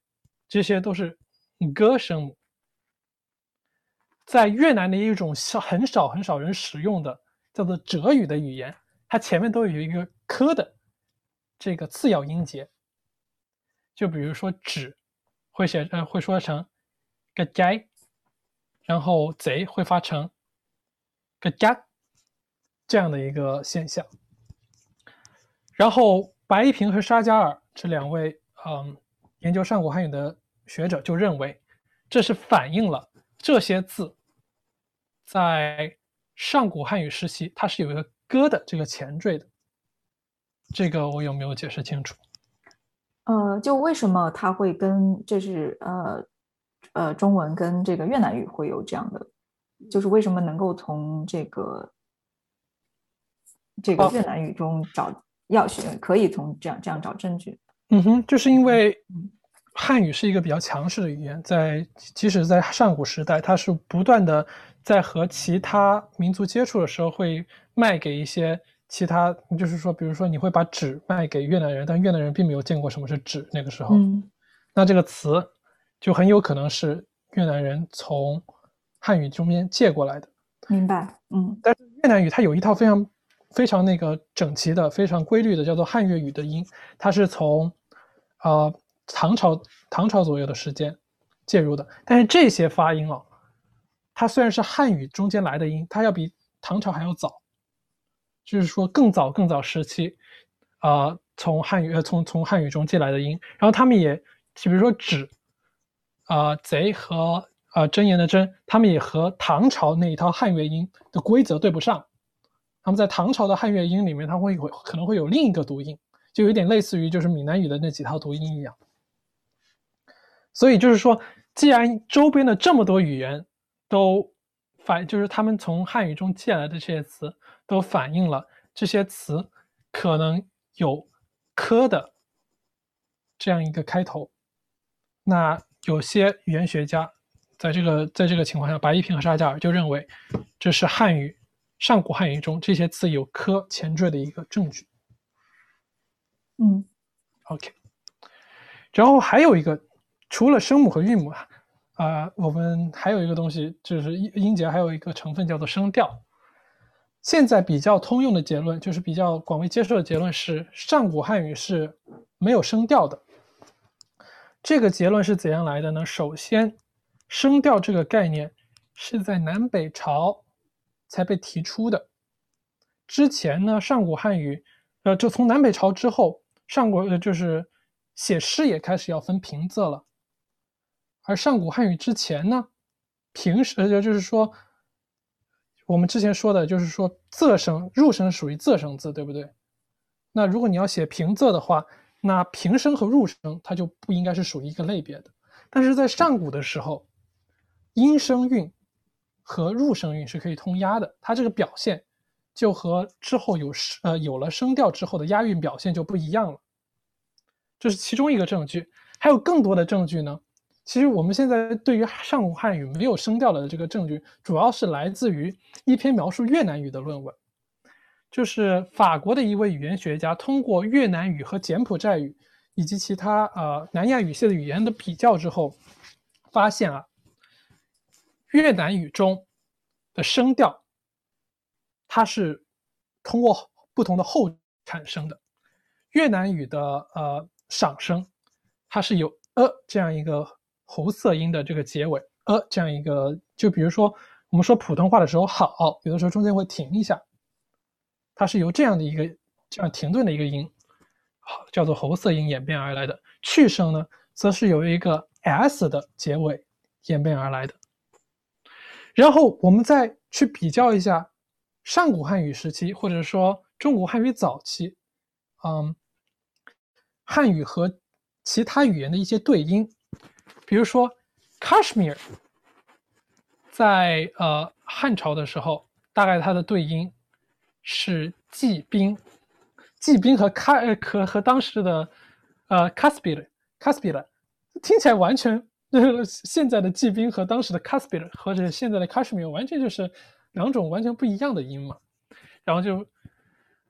这些都是歌声母。在越南的一种少很少很少人使用的叫做哲语的语言，它前面都有一个科的这个次要音节。就比如说纸，会写呃会说成个斋，然后贼会发成个加这样的一个现象。然后白一平和沙加尔这两位嗯研究上古汉语的学者就认为，这是反映了这些字。在上古汉语时期，它是有一个“歌”的这个前缀的。这个我有没有解释清楚？呃，就为什么它会跟就是呃呃中文跟这个越南语会有这样的？就是为什么能够从这个这个越南语中找要学，可以从这样这样找证据？嗯哼，就是因为汉语是一个比较强势的语言，在即使在上古时代，它是不断的。在和其他民族接触的时候，会卖给一些其他，就是说，比如说，你会把纸卖给越南人，但越南人并没有见过什么是纸。那个时候，那这个词就很有可能是越南人从汉语中间借过来的。明白，嗯。但是越南语它有一套非常非常那个整齐的、非常规律的，叫做汉越语的音，它是从呃唐朝唐朝左右的时间介入的，但是这些发音哦。它虽然是汉语中间来的音，它要比唐朝还要早，就是说更早更早时期，啊，从汉语呃从从汉语中借来的音。然后他们也，比如说纸，啊贼和啊真言的真，他们也和唐朝那一套汉乐音的规则对不上。他们在唐朝的汉乐音里面，它会会可能会有另一个读音，就有点类似于就是闽南语的那几套读音一样。所以就是说，既然周边的这么多语言，都反就是他们从汉语中借来的这些词，都反映了这些词可能有“科”的这样一个开头。那有些语言学家在这个在这个情况下，白一平和沙加尔就认为这是汉语上古汉语中这些词有“科”前缀的一个证据。嗯，OK。然后还有一个，除了声母和韵母啊。啊，我们还有一个东西，就是音音节，还有一个成分叫做声调。现在比较通用的结论，就是比较广为接受的结论是，上古汉语是没有声调的。这个结论是怎样来的呢？首先，声调这个概念是在南北朝才被提出的。之前呢，上古汉语，呃，就从南北朝之后，上古呃就是写诗也开始要分平仄了。而上古汉语之前呢，平时呃就是说，我们之前说的就是说仄声入声属于仄声字，对不对？那如果你要写平仄的话，那平声和入声它就不应该是属于一个类别的。但是在上古的时候，音声韵和入声韵是可以通押的，它这个表现就和之后有呃有了声调之后的押韵表现就不一样了。这是其中一个证据，还有更多的证据呢。其实我们现在对于上古汉语没有声调的这个证据，主要是来自于一篇描述越南语的论文，就是法国的一位语言学家通过越南语和柬埔寨语以及其他呃南亚语系的语言的比较之后，发现啊，越南语中的声调，它是通过不同的后产生的，越南语的呃赏声，它是有呃这样一个。喉塞音的这个结尾，呃，这样一个，就比如说我们说普通话的时候，好，有的时候中间会停一下，它是由这样的一个这样停顿的一个音，好，叫做喉塞音演变而来的。去声呢，则是由一个 s 的结尾演变而来的。然后我们再去比较一下上古汉语时期，或者说中古汉语早期，嗯，汉语和其他语言的一些对音。比如说，Kashmir，在呃汉朝的时候，大概它的对音是季兵，季兵和卡呃和和当时的呃 k a s p i r k a s p i r 听起来完全就是，现在的季兵和当时的 k a s p i r 或者现在的 Kashmir 完全就是两种完全不一样的音嘛。然后就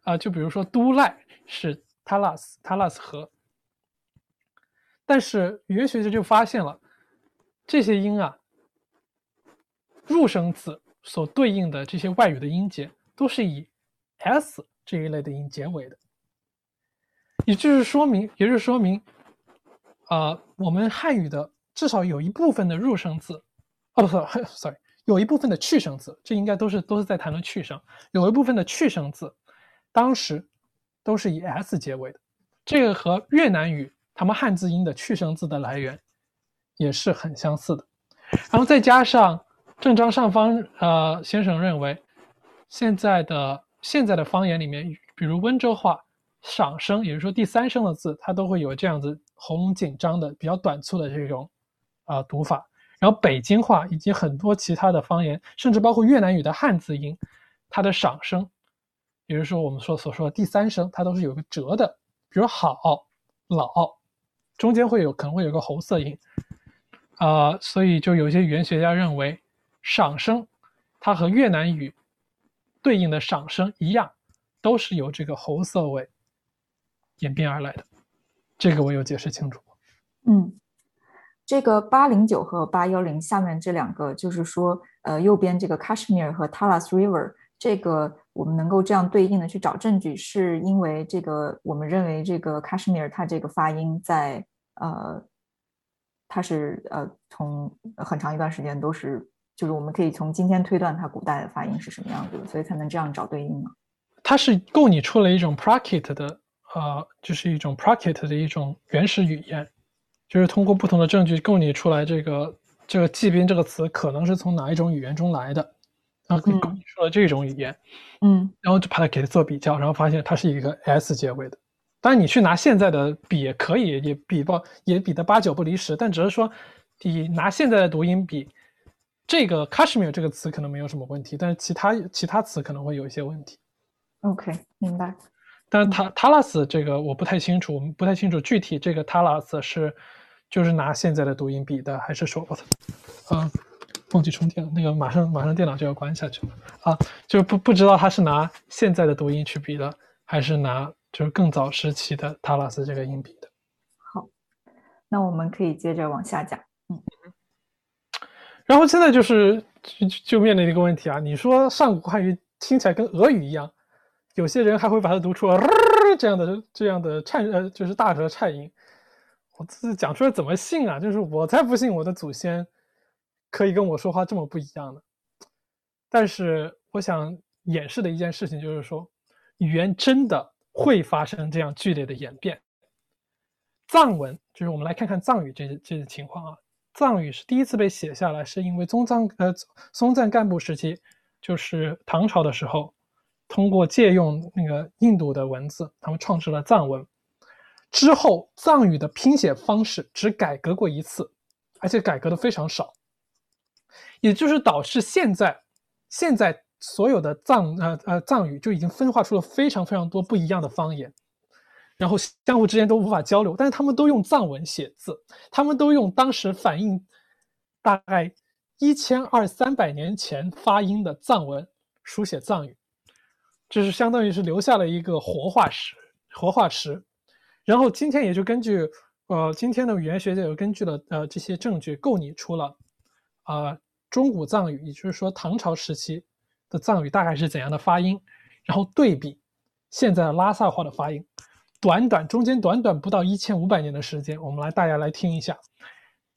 啊、就比如说都赖是 talas talas 河，但是语言学家就发现了这些音啊，入声字所对应的这些外语的音节都是以 s 这一类的音结尾的，也就是说明，也就是说明，啊、我们汉语的至少有一部分的入声字，哦不，sorry sorry，有一部分的去声字，这应该都是都是在谈论去声，有一部分的去声字，当时都是以 s 结尾的，这个和越南语他们汉字音的去声字的来源也是很相似的。然后再加上郑章上方呃先生认为，现在的现在的方言里面，比如温州话，赏声，也就是说第三声的字，它都会有这样子喉咙紧张的比较短促的这种啊、呃读法。然后北京话以及很多其他的方言，甚至包括越南语的汉字音，它的赏声，也就是说我们说所说的第三声，它都是有个折的，比如好、老，中间会有可能会有个喉塞音，啊、所以就有一些语言学家认为，赏声它和越南语对应的赏声一样，都是由这个喉塞尾演变而来的。这个我有解释清楚。嗯，这个八零九和八幺零下面这两个，就是说，呃，右边这个 Kashmir 和 Talas River，这个我们能够这样对应的去找证据，是因为这个我们认为这个 Kashmir 它这个发音在呃，它是呃从很长一段时间都是，就是我们可以从今天推断它古代的发音是什么样子的，所以才能这样找对应嘛。它是构拟出了一种 Prakit 的，呃，就是一种 Prakit 的一种原始语言，就是通过不同的证据构拟出来这个这个“骑兵”这个词可能是从哪一种语言中来的，然后嗯构拟出了这种语言，嗯然后就把它给它做比较，然后发现它是一个 S 结尾的。当然，你去拿现在的比也可以，也比不也比的八九不离十，但只是说你拿现在的读音比，这个 Kashmir 这个词可能没有什么问题，但是其他其他词可能会有一些问题。，OK，明白。但是塔 Talas 这个我不太清楚，我们不太清楚具体这个 Talas 是就是拿现在的读音比的，还是说嗯，忘记充电了，那个马上马上电脑就要关下去了啊，就不不知道他是拿现在的读音去比的，还是拿就是更早时期的塔拉斯这个音比的。好，那我们可以接着往下讲。嗯然后现在就是就就就面临一个问题啊，你说上古汉语听起来跟俄语一样，有些人还会把它读出这样的这样的颤呃，就是大舌颤音。我自己讲出来怎么信啊？就是我才不信我的祖先可以跟我说话这么不一样的。但是我想演示的一件事情就是说，语言真的会发生这样剧烈的演变。藏文就是我们来看看藏语这这情况啊。藏语是第一次被写下来，是因为宗藏呃松赞干布时期，就是唐朝的时候，通过借用那个印度的文字，他们创制了藏文。之后，藏语的拼写方式只改革过一次，而且改革的非常少，也就是导致现在现在所有的藏呃呃藏语就已经分化出了非常非常多不一样的方言。然后相互之间都无法交流，但是他们都用藏文写字，他们都用当时反映大概一千二三百年前发音的藏文书写藏语，这是相当于是留下了一个活化石，活化石。然后今天也就根据呃今天的语言学界有根据了呃这些证据构拟出了啊、呃、中古藏语，也就是说唐朝时期的藏语大概是怎样的发音，然后对比现在的拉萨话的发音。短短中间短短不到一千五百年的时间，我们来大家来听一下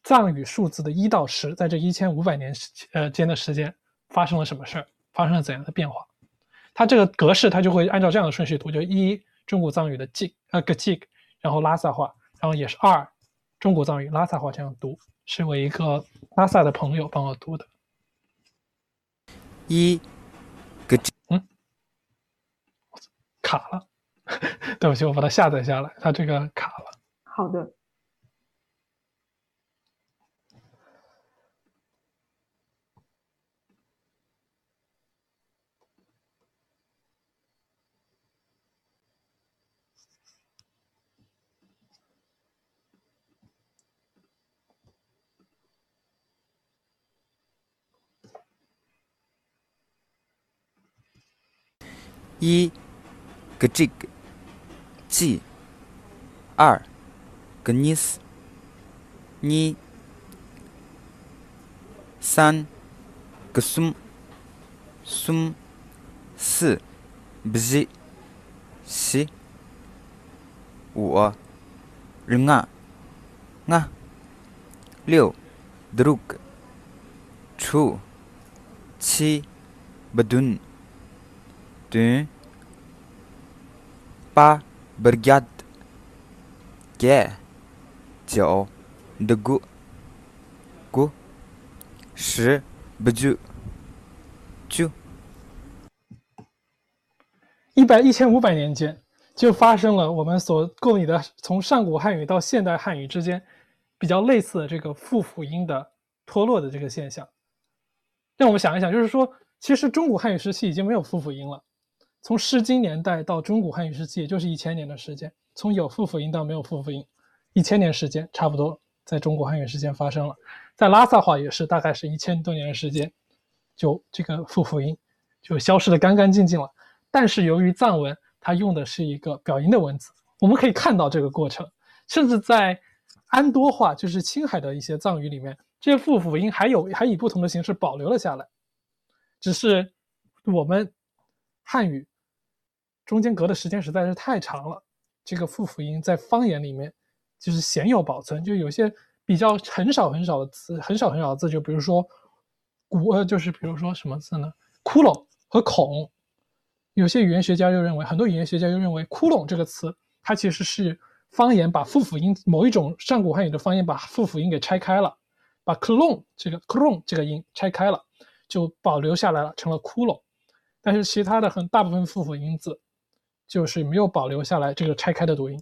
藏语数字的一到十，在这一千五百年时呃间的时间发生了什么事儿，发生了怎样的变化？它这个格式它就会按照这样的顺序读，就一中古藏语的 jig 呃 g jig，然后拉萨话，然后也是二中古藏语拉萨话这样读，是我一个拉萨的朋友帮我读的。一个嗯卡了。对不起，我把它下载下来，它这个卡了。好的。一，gig，记；二，gnis，你；三，gsum，sum；四，bzi，西；五，renga，啊；六，drug，处；七，bedun。对。八，Bergad。yeah，九，the good。good。十，Baju。一，百，一千五百年间就发生了我们所共拟的，从上古汉语到现代汉语之间比较类似的这个复辅音的脱落的这个现象。让我们想一想，就是说其实中古汉语时期已经没有复辅音了。从《诗经》年代到中古汉语时期，也就是一千年的时间，从有复辅音到没有复辅音，一千年时间差不多在中古汉语时间发生了。在拉萨话也是，大概是一千多年的时间，就这个复辅音就消失的干干净净了。但是由于藏文它用的是一个表音的文字，我们可以看到这个过程，甚至在安多话，就是青海的一些藏语里面，这些复辅音还有还以不同的形式保留了下来，只是我们汉语中间隔的时间实在是太长了，这个复辅音在方言里面就是鲜有保存，就有些比较很少很少的词，很少很少的字，就比如说古呃，就是比如说什么字呢？窟窿和孔。有些语言学家又认为，很多语言学家又认为“窟窿”这个词，它其实是方言把复辅音某一种上古汉语的方言把复辅音给拆开了，把 “klon” 这个 “klon” 这个音拆开了，就保留下来了，成了“窟窿”。但是其他的很大部分复辅音字，就是没有保留下来这个拆开的读音。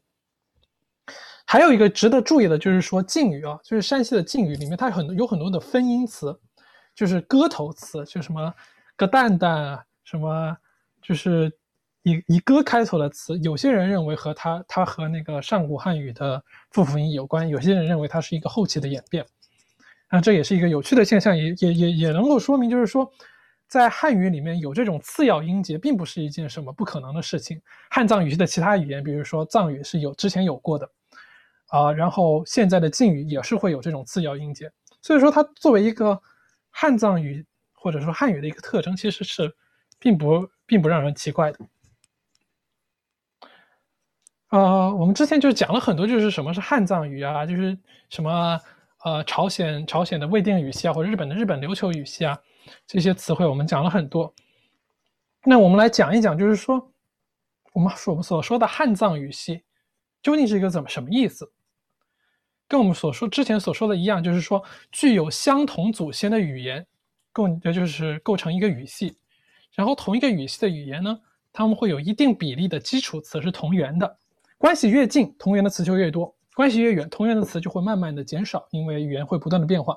还有一个值得注意的就是说，晋语啊，就是山西的晋语里面，它很有很多的分音词，就是歌头词，就什么“个蛋蛋啊”什么。就是以以歌开头的词，有些人认为和它它和那个上古汉语的复辅音有关，有些人认为它是一个后期的演变。那这也是一个有趣的现象，也也也也能够说明，就是说，在汉语里面有这种次要音节，并不是一件什么不可能的事情。汉藏语系的其他语言，比如说藏语是有之前有过的，啊，然后现在的晋语也是会有这种次要音节，所以说它作为一个汉藏语或者说汉语的一个特征，其实是并不。并不让人奇怪的。呃，我们之前就讲了很多，就是什么是汉藏语啊，就是什么呃朝鲜朝鲜的未定语系啊，或者日本的日本琉球语系啊，这些词汇我们讲了很多。那我们来讲一讲，就是说我们我们所说的汉藏语系究竟是一个怎么什么意思？跟我们所说之前所说的一样，就是说具有相同祖先的语言构，也就是构成一个语系。然后同一个语系的语言呢，它们会有一定比例的基础词是同源的，关系越近，同源的词就越多；关系越远，同源的词就会慢慢的减少，因为语言会不断的变化。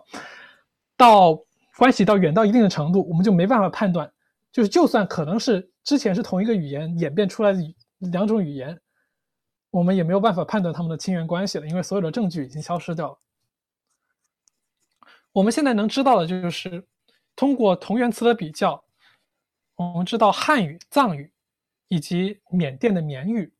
到关系到远到一定的程度，我们就没办法判断，就是就算可能是之前是同一个语言演变出来的两种语言，我们也没有办法判断它们的亲缘关系了，因为所有的证据已经消失掉了。我们现在能知道的就是通过同源词的比较。我们知道汉语、藏语，以及缅甸的缅语，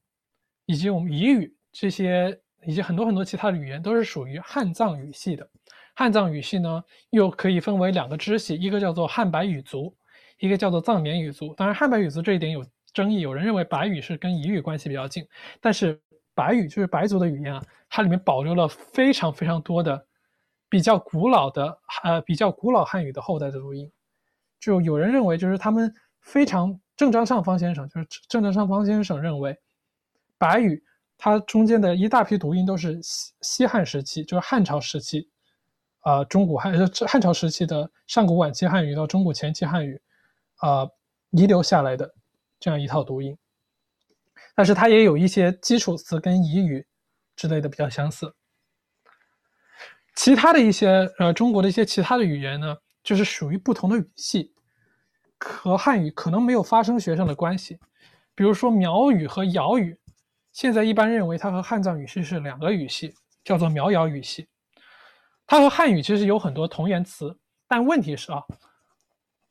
以及我们彝语这些，以及很多很多其他的语言，都是属于汉藏语系的。汉藏语系呢，又可以分为两个支系，一个叫做汉白语族，一个叫做藏缅语族。当然，汉白语族这一点有争议，有人认为白语是跟彝语关系比较近，但是白语就是白族的语言啊，它里面保留了非常非常多的比较古老的呃比较古老汉语的后代的读音。就有人认为，就是他们。非常郑章上方先生就是郑章上方先生认为，白语它中间的一大批读音都是西西汉时期，就是汉朝时期，啊中古汉汉朝时期的上古晚期汉语到中古前期汉语，啊遗留下来的这样一套读音，但是它也有一些基础词跟彝语之类的比较相似。其他的一些呃中国的一些其他的语言呢，就是属于不同的语系。和汉语可能没有发生学上的关系，比如说苗语和瑶语，现在一般认为它和汉藏语系是两个语系，叫做苗瑶语系。它和汉语其实有很多同源词，但问题是啊，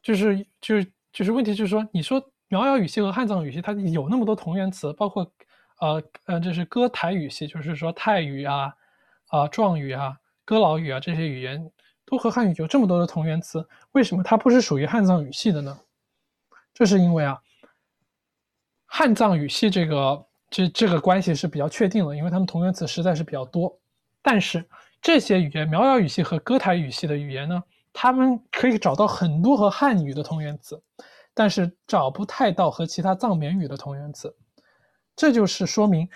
就是就是就是问题就是说，你说苗瑶语系和汉藏语系它有那么多同源词，包括呃呃，这是歌台语系，就是说泰语啊、啊壮语啊、哥老语啊这些语言都和汉语有这么多的同源词，为什么它不是属于汉藏语系的呢？这是因为啊，汉藏语系这个这这个关系是比较确定的，因为它们同源词实在是比较多。但是这些语言苗瑶语系和歌台语系的语言呢，他们可以找到很多和汉语的同源词，但是找不太到和其他藏缅语的同源词。这就是说明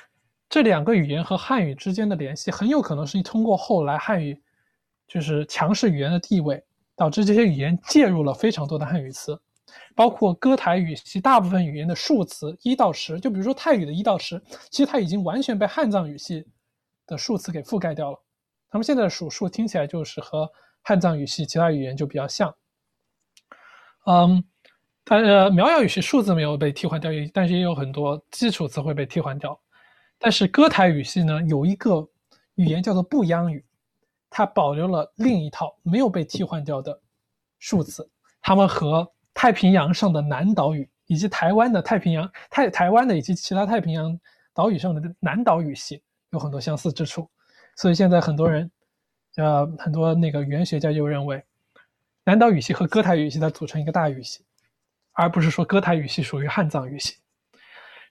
这两个语言和汉语之间的联系很有可能是通过后来汉语就是强势语言的地位，导致这些语言介入了非常多的汉语词。包括歌台语系大部分语言的数词一到十，就比如说泰语的一到十，其实它已经完全被汉藏语系的数词给覆盖掉了。他们现在的数数听起来就是和汉藏语系其他语言就比较像。嗯，它呃苗瑶语系数字没有被替换掉，但是也有很多基础词汇被替换掉。但是歌台语系呢，有一个语言叫做布央语，它保留了另一套没有被替换掉的数字，它们和太平洋上的南岛语以及台湾的太平洋太台湾的以及其他太平洋岛屿上的南岛语系有很多相似之处，所以现在很多人，呃，很多那个语言学家就认为，南岛语系和歌台语系它组成一个大语系，而不是说歌台语系属于汉藏语系。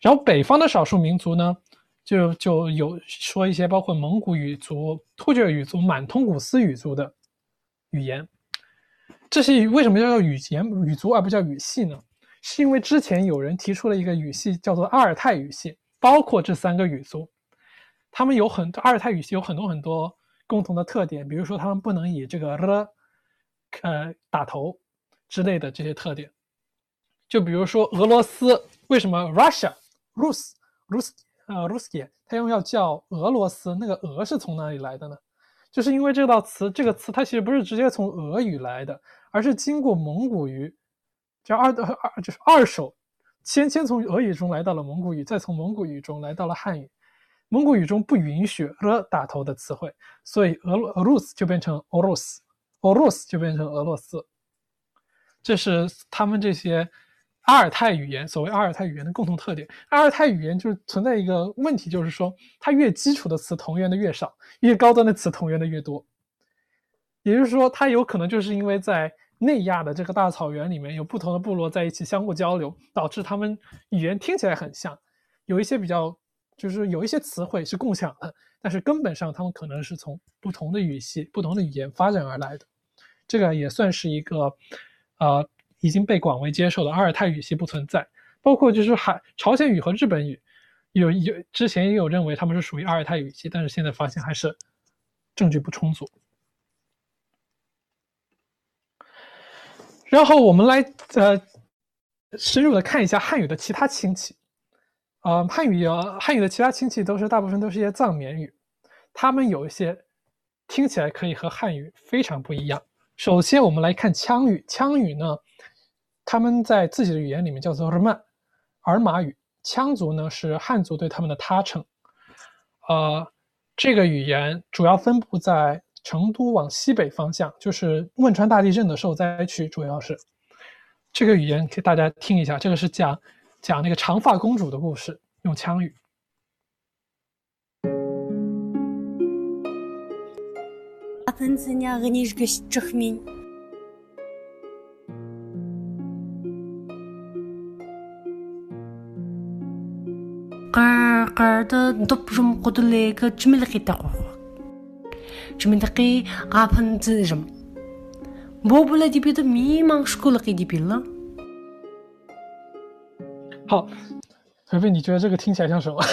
然后北方的少数民族呢，就就有说一些包括蒙古语族、突厥语族、满通古斯语族的语言。这些为什么要叫语言语族而不叫语系呢？是因为之前有人提出了一个语系叫做阿尔泰语系，包括这三个语族，他们有很多阿尔泰语系有很多很多共同的特点，比如说他们不能以这个了呃打头之类的这些特点。就比如说俄罗斯，为什么 Russia Rus Rus 呃 Rusky 它用要叫俄罗斯，那个俄是从哪里来的呢？就是因为这道词，这个词它其实不是直接从俄语来的，而是经过蒙古语，叫二二就是二手，先先从俄语中来到了蒙古语，再从蒙古语中来到了汉语。蒙古语中不允许了打头的词汇，所以俄俄罗斯就变成俄罗斯，俄罗斯就变成俄罗斯。这是他们这些。阿尔泰语言，所谓阿尔泰语言的共同特点，阿尔泰语言就是存在一个问题，就是说它越基础的词同源的越少，越高端的词同源的越多。也就是说，它有可能就是因为在内亚的这个大草原里面有不同的部落在一起相互交流，导致他们语言听起来很像，有一些比较就是有一些词汇是共享的，但是根本上他们可能是从不同的语系、不同的语言发展而来的。这个也算是一个，呃。已经被广为接受的阿尔泰语系不存在，包括就是海朝鲜语和日本语，有有之前也有认为他们是属于阿尔泰语系，但是现在发现还是证据不充足。然后我们来呃深入的看一下汉语的其他亲戚，呃汉语啊汉语的其他亲戚都是大部分都是一些藏缅语，他们有一些听起来可以和汉语非常不一样。首先我们来看羌语，羌语呢。他们在自己的语言里面叫做日曼，尔玛语。羌族呢是汉族对他们的他称。呃，这个语言主要分布在成都往西北方向，就是汶川大地震的受灾区，主要是。这个语言给大家听一下，这个是讲讲那个长发公主的故事用羌语。阿凡提亚你是个小孩名嘎的都不是什的来个这么的给大伙儿的黑阿凡提什么我不来迪拜的迷茫是过了黑的病了好，菲菲，你觉得这个听起来像什么？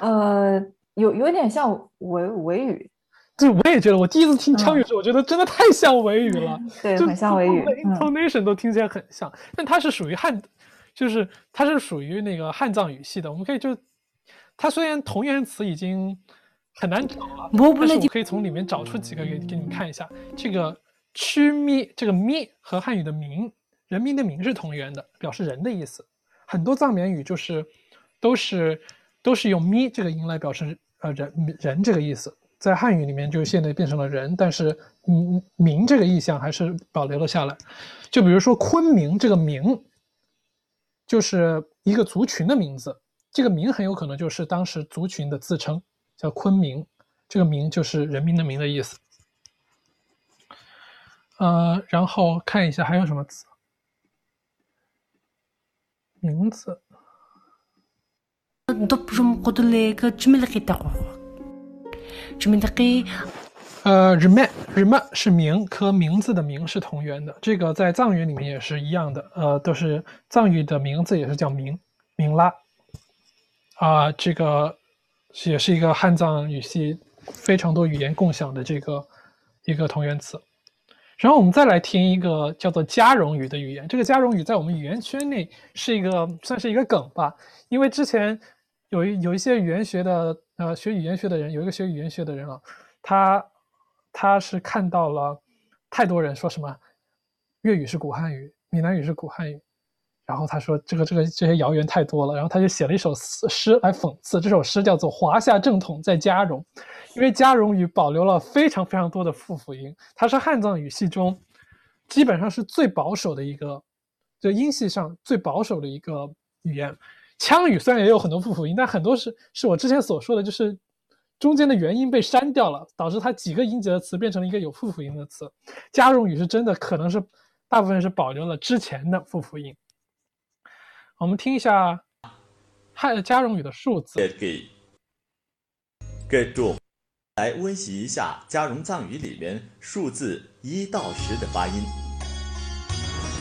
呃，有有点像维维语。对，我也觉得，我第一次听羌语时，我觉得真的太像维语了。对，很像维语，intonation 都听起来很像，但它是属于汉。就是它是属于那个汉藏语系的，我们可以就，它虽然同源词已经很难找了，但是我可以从里面找出几个给给你们看一下。这个“曲咪”这个“咪”和汉语的“民”人民的“民”是同源的，表示人的意思。很多藏缅语就是都是都是用“咪”这个音来表示呃人人这个意思，在汉语里面就现在变成了人，但是“民”民这个意象还是保留了下来。就比如说昆明这个“名”。就是一个族群的名字，这个名很有可能就是当时族群的自称，叫昆明。这个民就是人民的民的意思。呃，然后看一下还有什么词，名字。 ضب جم قدلك جملقي تقوى جملقي 呃 r e m e r e m e 是名和名字的名是同源的，这个在藏语里面也是一样的，呃，都是藏语的名字也是叫名名拉，啊、这个也是一个汉藏语系非常多语言共享的这个一个同源词。 然后我们再来听一个叫做加绒语的语言，这个加绒语在我们语言圈内是一个算是一个梗吧，因为之前有一有一些语言学的呃学语言学的人，有一个学语言学的人啊，他他是看到了太多人说什么粤语是古汉语，闽南语是古汉语，然后他说这个这个这些谣言太多了，然后他就写了一首诗来讽刺，这首诗叫做《华夏正统在加绒》，因为加绒语保留了非常非常多的复辅音，它是汉藏语系中基本上是最保守的一个，就音系上最保守的一个语言。羌语虽然也有很多复辅音，但很多是是我之前所说的，就是中间的元音被删掉了，导致它几个音节的词变成了一个有复辅音的词。加绒语是真的可能是大部分是保留了之前的复辅音。我们听一下汉加绒语的数字。给给住，来温习一下加绒藏语里面数字一到十的发音。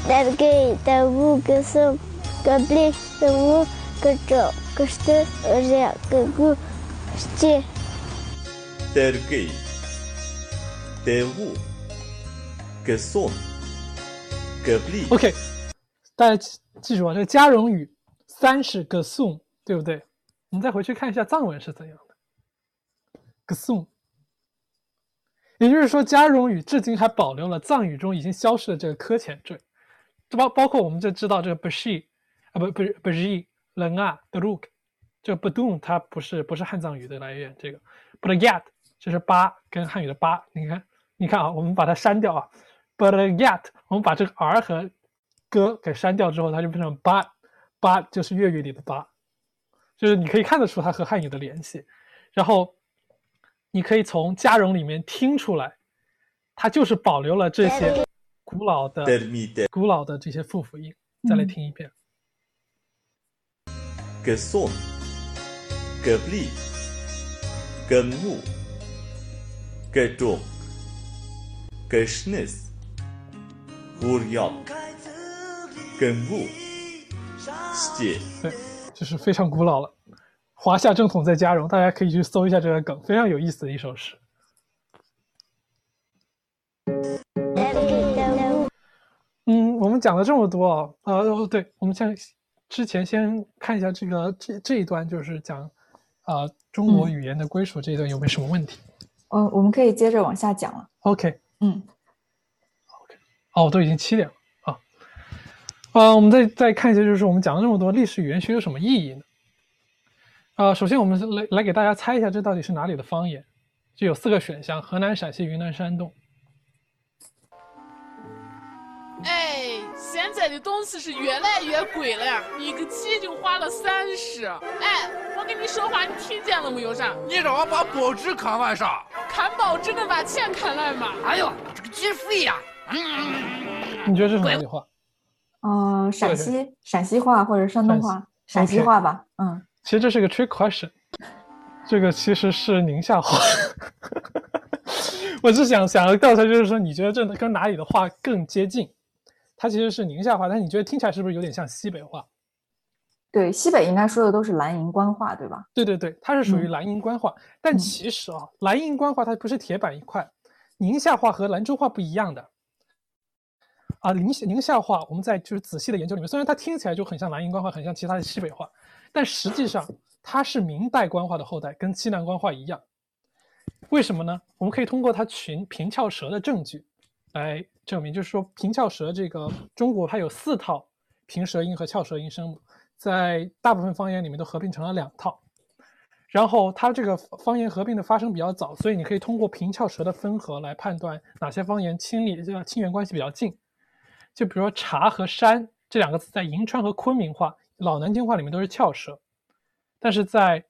Dargay, tabu, kesum, kebli, temu, kecok, kestes, riak, kegu, sci, d 给 d 物 g som g bli OK，大家记住啊，这个加绒语三是 g s u n 对不对？我们再回去看一下藏文是怎样的 g s u n 也就是说，加绒语至今还保留了藏语中已经消失的这个科前缀，这包包括我们就知道这个 bashi 啊不不是 bashi len a d r u k 这个 badun 它不是不是汉藏语的来源，这个。B u t g a t 这是八跟汉语的八，你看你看啊，我们把它删掉啊。B u t g a t 我们把这个 r 和 g 给删掉之后，它就变成八，八就是粤语里的八，就是你可以看得出它和汉语的联系，然后你可以从加绒里面听出来，它就是保留了这些古老的古老的这些复辅音。再来听一遍 mu sci 对，就是非常古老了。华夏正统在加绒，大家可以去搜一下这个梗，非常有意思的一首诗。嗯，我们讲了这么多啊，呃，哦对，我们先之前先看一下这个这这一段，就是讲啊、中国语言的归属这一段有没有什么问题、嗯，我们可以接着往下讲了。o k 嗯，OK，，哦，都已经七点了啊。呃，我们再再看一下，就是我们讲了这么多历史语言学有什么意义呢？啊、首先我们来来给大家猜一下，这到底是哪里的方言？就有四个选项：河南、陕西、云南、山东。哎，现在的东西是越来越贵了，一个鸡就花了三十。哎，我跟你说话，你听见了没有？啥？你让我把报纸看完啥？看报纸能把钱看来吗？哎呦，这个鸡肥呀！你觉得这是哪里话？呃，陕西陕西话或者山东话，陕西话吧。嗯，其实这是个 trick question，这个其实是宁夏话。我是想想要调查，就是说你觉得这跟哪里的话更接近？它其实是宁夏话，但你觉得听起来是不是有点像西北话？对，西北应该说的都是兰营官话，对吧？对对对，它是属于嗯兰营官话，但嗯其实啊，兰营官话它不是铁板一块，宁夏话和兰州话不一样的。啊，宁夏宁夏话，我们在就是仔细的研究里面，虽然它听起来就很像兰营官话，很像其他的西北话，但实际上它是明代官话的后代，跟西南官话一样。为什么呢？我们可以通过它群平翘舌的证据来证明，就是说平翘舌这个中国它有四套平舌音和翘舌音声母，在大部分方言里面都合并成了两套。然后它这个方言合并的发生比较早，所以你可以通过平翘舌的分合来判断哪些方言亲离呃亲缘关系比较近。就比如说茶和山这两个字在银川和昆明话、老南京话里面都是翘舌，但是在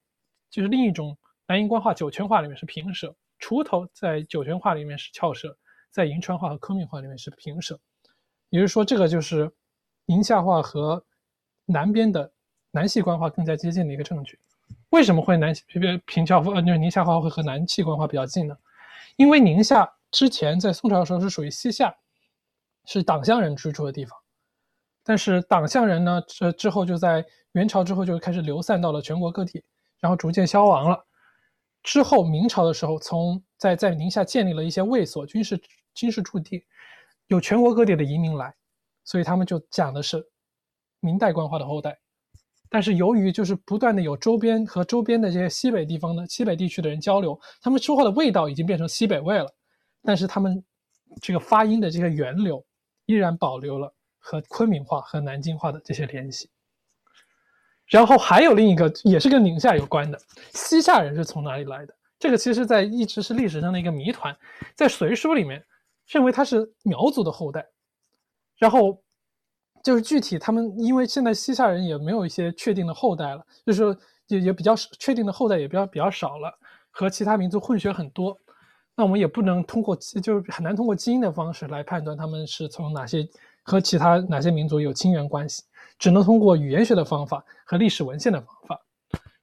就是另一种南音官话、酒泉话里面是平舌。锄头在酒泉话里面是翘舌，在银川话和昆明话里面是平舌。也就是说，这个就是宁夏话和南边的南系官话更加接近的一个证据。为什么会南平平翘呃就是宁夏话会和南系官话比较近呢？因为宁夏之前在宋朝的时候是属于西夏，是党项人居住的地方。但是党项人呢，这之后就在元朝之后就开始流散到了全国各地，然后逐渐消亡了。之后明朝的时候，从在在宁夏建立了一些卫所、军事军事驻地，有全国各地的移民来，所以他们就讲的是明代官话的后代。但是由于就是不断的有周边和周边的这些西北地方的西北地区的人交流，他们说话的味道已经变成西北味了，但是他们这个发音的这个源流依然保留了和昆明话和南京话的这些联系。然后还有另一个也是跟宁夏有关的，西夏人是从哪里来的？这个其实在一直是历史上的一个谜团，在《隋书》里面认为他是苗族的后代，然后就是具体他们因为现在西夏人也没有一些确定的后代了，就是也也比较确定的后代也比较比较少了，和其他民族混血很多，那我们也不能通过就是很难通过基因的方式来判断他们是从哪些和其他哪些民族有亲缘关系。只能通过语言学的方法和历史文献的方法，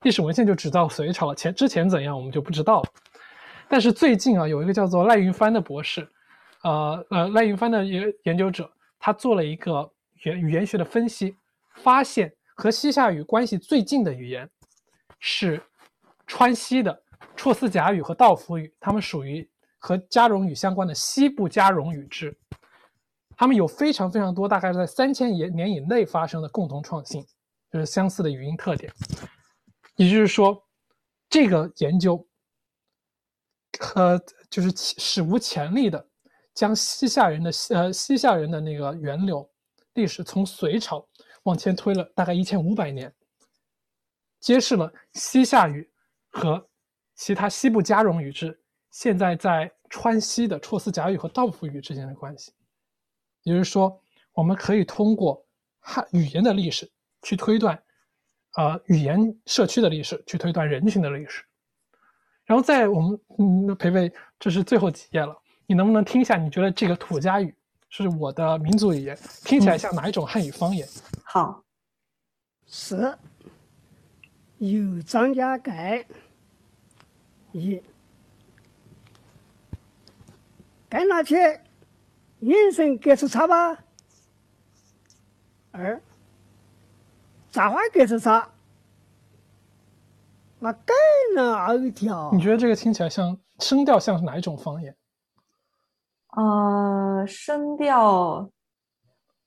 历史文献就只到隋朝了，前之前怎样我们就不知道了。但是最近啊，有一个叫做赖云帆的博士，呃呃，赖云帆的研研究者，他做了一个语语言学的分析，发现和西夏语关系最近的语言是川西的绰斯贾语和道府语，它们属于和加绒语相关的西部加绒语支。它们有非常非常多，大概是在三千年年以内发生的共同创新，就是相似的语音特点。也就是说，这个研究和就是史无前例的将西夏人的呃西夏人的那个源流历史从隋朝往前推了大概一千五百年，揭示了西夏语和其他西部加绒语支现在在川西的绰斯贾语和道府语之间的关系。也就是说，我们可以通过汉语言的历史去推断，呃，语言社区的历史去推断人群的历史。然后在我们，嗯，培培，这是最后几页了，你能不能听一下？你觉得这个土家语是我的民族语言，听起来像哪一种汉语方言？好，是有张家盖一 该拿去。眼神格子差吧？二，杂花格子差。那盖了二条。你觉得这个听起来像声调像是哪一种方言？呃，声调，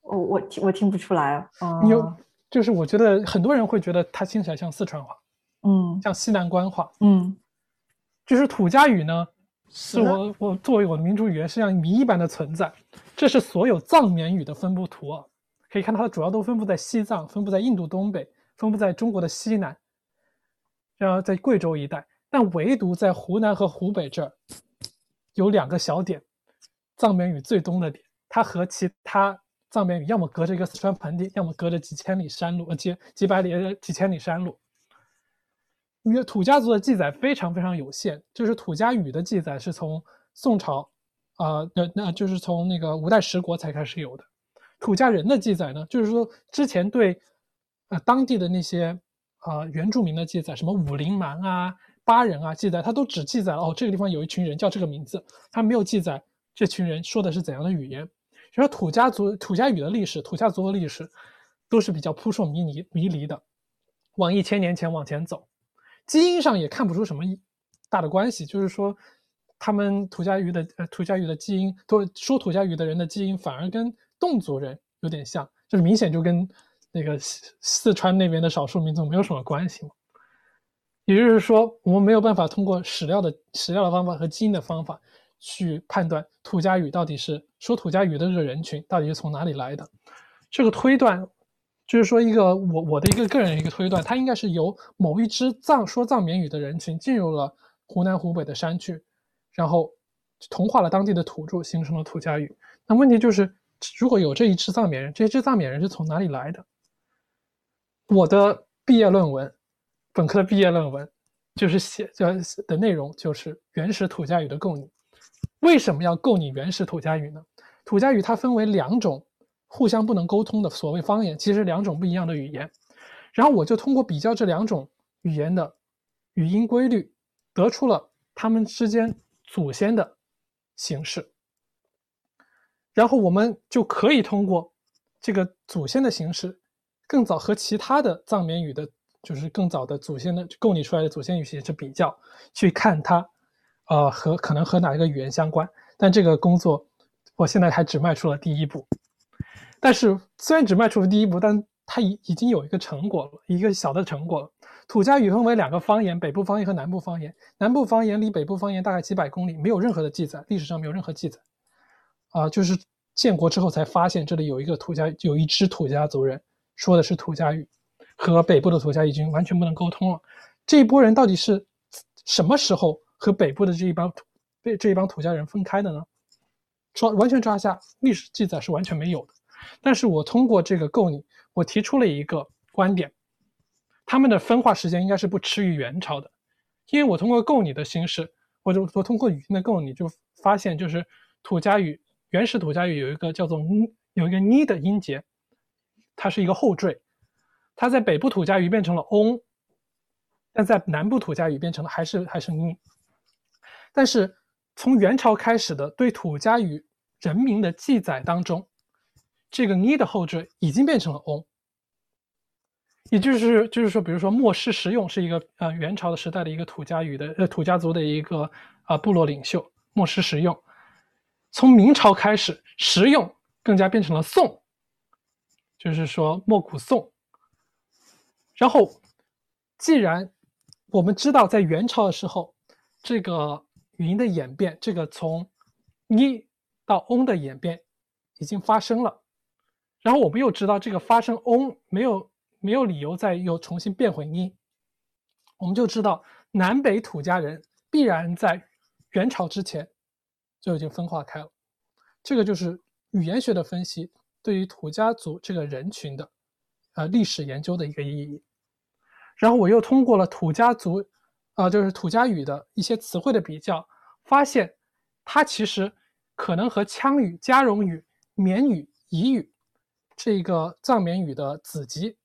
我我听我听不出来。你有，就是我觉得很多人会觉得它听起来像四川话，嗯，像西南官话，嗯，就是土家语呢。是我我作为我的民族语言是像谜一般的存在，这是所有藏缅语的分布图啊，可以看到它主要都分布在西藏，分布在印度东北，分布在中国的西南，然后在贵州一带，但唯独在湖南和湖北这儿有两个小点，藏缅语最东的点，它和其他藏缅语要么隔着一个四川盆地，要么隔着几千里山路，呃几几百里几千里山路。因为土家族的记载非常非常有限，就是土家语的记载是从宋朝，啊，那那就是从那个五代十国才开始有的。土家人的记载呢，就是说之前对，呃当地的那些啊原住民的记载，什么武陵蛮啊、巴人啊，记载他都只记载了哦这个地方有一群人叫这个名字，他没有记载这群人说的是怎样的语言。然后土家族土家语的历史，土家族的历史都是比较扑朔迷离迷离的，往一千年前往前走。基因上也看不出什么大的关系，就是说，他们土家语的呃土家语的基因，都说土家语的人的基因反而跟侗族人有点像，就是明显就跟那个四川那边的少数民族没有什么关系嘛。也就是说，我们没有办法通过史料的史料的方法和基因的方法去判断土家语到底是说土家语的这个人群到底是从哪里来的，这个推断。就是说，一个我我的一个个人一个推断，它应该是由某一支藏说藏缅语的人群进入了湖南湖北的山区，然后同化了当地的土著，形成了土家语。那问题就是，如果有这一支藏缅人，这一支藏缅人是从哪里来的？我的毕业论文，本科的毕业论文就是写呃的内容就是原始土家语的构拟。为什么要构拟原始土家语呢？土家语它分为两种互相不能沟通的所谓方言，其实两种不一样的语言。然后我就通过比较这两种语言的语音规律，得出了它们之间祖先的形式。然后我们就可以通过这个祖先的形式，更早和其他的藏缅语的，就是更早的祖先的构拟出来的祖先语系去比较，去看它，呃，和可能和哪一个语言相关。但这个工作，我现在还只迈出了第一步。但是虽然只迈出了第一步，但它已已经有一个成果了，一个小的成果了。土家语分为两个方言，北部方言和南部方言。南部方言离北部方言大概几百公里，没有任何的记载，历史上没有任何记载。啊，就是建国之后才发现这里有一个土家，有一支土家族人说的是土家语，和北部的土家已经完全不能沟通了。这一波人到底是什么时候和北部的这一帮被这一帮土家人分开的呢？抓完全抓下历史记载是完全没有的。但是我通过这个构拟，我提出了一个观点，他们的分化时间应该是不迟于元朝的，因为我通过构拟的形式，或者我通过语音的构拟，就发现就是土家语。原始土家语有一个叫做“有一个呢”的音节，它是一个后缀，它在北部土家语变成了 “on”，但在南部土家语变成了还是还是呢。但是从元朝开始的对土家语人名的记载当中，这个呢的后缀已经变成了 “on”，也就是就是说，比如说莫师实用是一个呃元朝的时代的一个土家语的呃土家族的一个啊部落领袖，莫师实用。从明朝开始，实用更加变成了宋，就是说莫古宋。然后，既然我们知道在元朝的时候，这个语音的演变，这个从 “ni” 到翁的演变已经发生了，然后我们又知道这个发生翁没有没有理由再又重新变回你，我们就知道南北土家人必然在元朝之前。就已经分化开了，这个就是语言学的分析对于土家族这个人群的，呃历史研究的一个意义。然后我又通过了土家族，啊就是土家语的一些词汇的比较，发现它其实可能和羌语、嘉绒语、缅语、彝语这个藏缅语的子集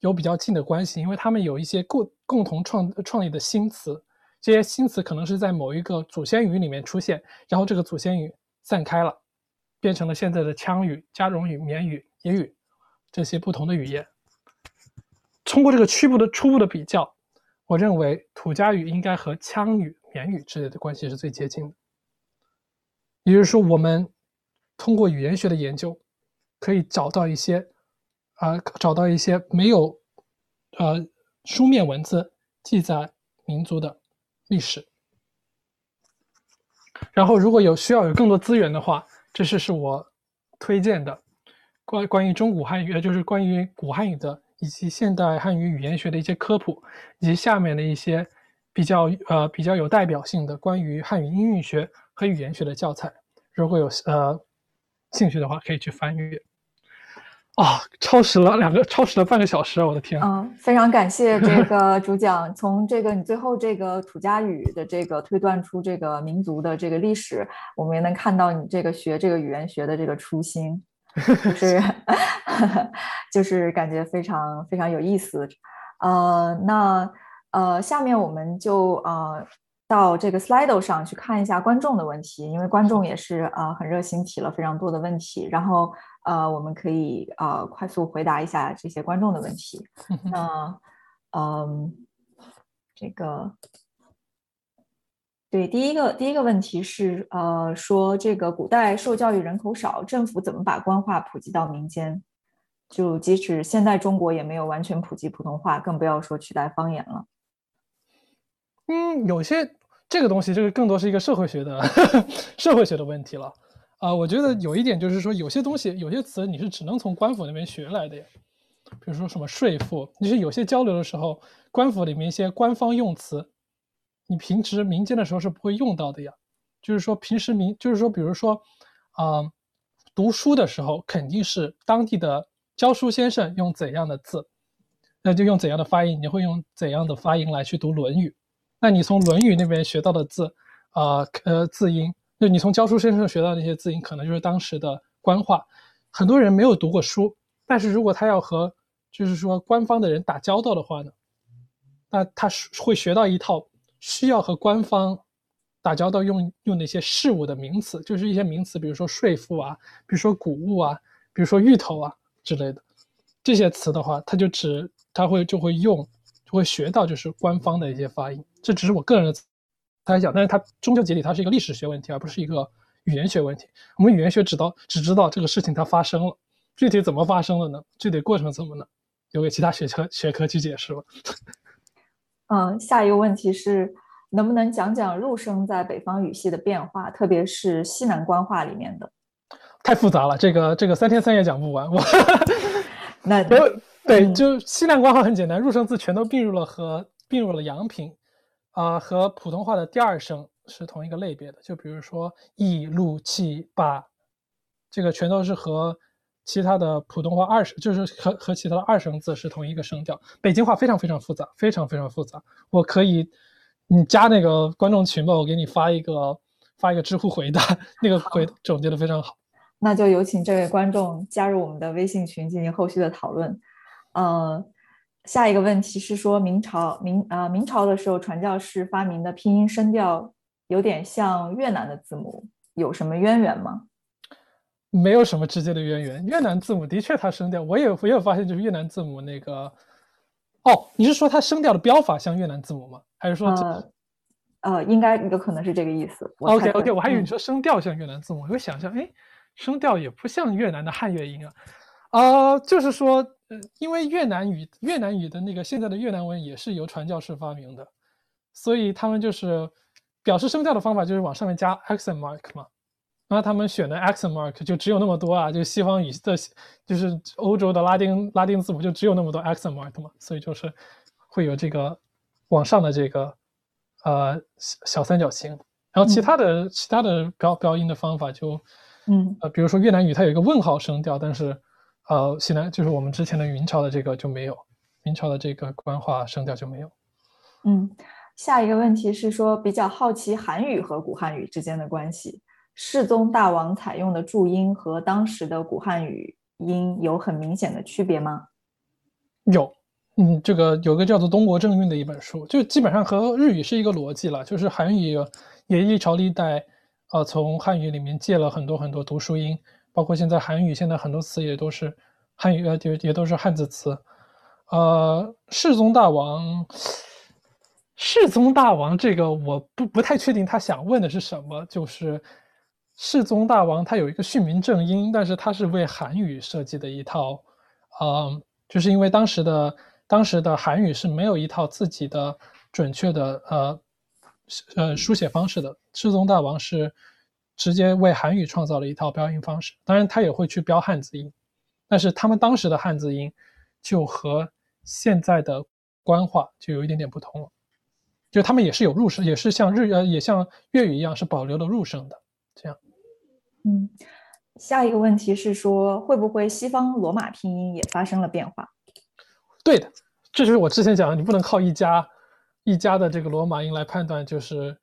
有比较近的关系，因为他们有一些共共同创创立的新词。这些新词可能是在某一个祖先语里面出现，然后这个祖先语散开了，变成了现在的羌语、加绒语、缅语、彝语这些不同的语言。通过这个初步的初步的比较，我认为土家语应该和羌语、缅语之类的关系是最接近的。也就是说，我们通过语言学的研究，可以找到一些啊，找到一些没有呃书面文字记载民族的。历史，然后如果有需要有更多资源的话，这是是我推荐的关关于中古汉语，就是关于古汉语的以及现代汉语语言学的一些科普，以及下面的一些比较呃比较有代表性的关于汉语音韵学和语言学的教材。如果有呃兴趣的话，可以去翻阅。啊，超时了两个，超时了半个小时，我的天！嗯，非常感谢这个主讲，从这个你最后这个土家语的这个推断出这个民族的这个历史，我们也能看到你这个学这个语言学的这个初心，就是 就是感觉非常非常有意思。呃，那呃，下面我们就呃。到这个 Slido 上去看一下观众的问题，因为观众也是呃很热心提了非常多的问题，然后呃我们可以呃快速回答一下这些观众的问题。那嗯，这个对第一个第一个问题是呃说这个古代受教育人口少，政府怎么把官话普及到民间？就即使现在中国也没有完全普及普通话，更不要说取代方言了。嗯，有些。这个东西就是更多是一个社会学的 社会学的问题了，啊，我觉得有一点就是说，有些东西有些词你是只能从官府那边学来的呀，比如说什么税赋，你是有些交流的时候，官府里面一些官方用词，你平时民间的时候是不会用到的呀。就是说平时民，就是说比如说，啊，读书的时候，肯定是当地的教书先生用怎样的字，那就用怎样的发音，你会用怎样的发音来去读《论语》。那你从《论语》那边学到的字，啊呃字音，就你从教书先生学到那些字音，可能就是当时的官话。很多人没有读过书，但是如果他要和就是说官方的人打交道的话呢，那他是会学到一套需要和官方打交道用用那些事物的名词，就是一些名词，比如说税赋啊，比如说谷物啊，比如说芋头啊之类的这些词的话，他就只他会就会用就会学到就是官方的一些发音。这只是我个人的猜想，但是它终究结底它是一个历史学问题，而不是一个语言学问题。我们语言学只到只知道这个事情它发生了，具体怎么发生的呢？具体过程怎么呢？留给其他学科学科去解释吧。嗯，下一个问题是，能不能讲讲入声在北方语系的变化，特别是西南官话里面的？太复杂了，这个这个三天三夜讲不完。我 那对，就西南官话很简单，入声字全都并入了和并入了阳平，啊，和普通话的第二声是同一个类别的。就比如说一、路、气、八，这个全都是和。其他的普通话二声就是和和其他的二声字是同一个声调。北京话非常非常复杂，非常非常复杂。我可以，你加那个观众群吧，我给你发一个发一个知乎回答，那个回总结的非常好。那就有请这位观众加入我们的微信群进行后续的讨论。呃，下一个问题是说明朝明啊明朝的时候传教士发明的拼音声调有点像越南的字母，有什么渊源吗？没有什么直接的渊源。越南字母的确它声调，我也我也发现，就是越南字母那个，哦，你是说它声调的标法像越南字母吗？还是说，呃，应该有可能是这个意思。OK OK，我还以为你说声调像越南字母，我会想象，哎，声调也不像越南的汉乐音啊。啊，就是说，呃，因为越南语越南语的那个现在的越南文也是由传教士发明的，所以他们就是表示声调的方法就是往上面加 accent mark 嘛。那他们选的 accent mark 就只有那么多啊，就西方语的，就是欧洲的拉丁拉丁字母就只有那么多 accent mark 嘛，所以就是会有这个往上的这个呃小三角形，然后其他的其他的标标音的方法就，嗯。呃，比如说越南语它有一个问号声调，但是呃西南就是我们之前的明朝的这个就没有，明朝的这个官话声调就没有。嗯，下一个问题是说比较好奇韩语和古汉语之间的关系。世宗大王采用的注音和当时的古汉语音有很明显的区别吗？有，嗯，这个有个叫做《东国正韵》的一本书，就基本上和日语是一个逻辑了，就是韩语也历朝历代，呃，从汉语里面借了很多很多读书音，包括现在韩语现在很多词也都是汉语，呃，也也都是汉字词。呃，世宗大王，世宗大王这个我不不太确定他想问的是什么，就是。世宗大王他有一个训民正音，但是他是为韩语设计的一套，呃，就是因为当时的当时的韩语是没有一套自己的准确的呃呃书写方式的。世宗大王是直接为韩语创造了一套标音方式，当然他也会去标汉字音，但是他们当时的汉字音就和现在的官话就有一点点不同了，就他们也是有入声，也是像日呃也像粤语一样是保留了入声的。这样，嗯，下一个问题是说，会不会西方罗马拼音也发生了变化？对的，这就是我之前讲的，你不能靠一家一家的这个罗马音来判断，就是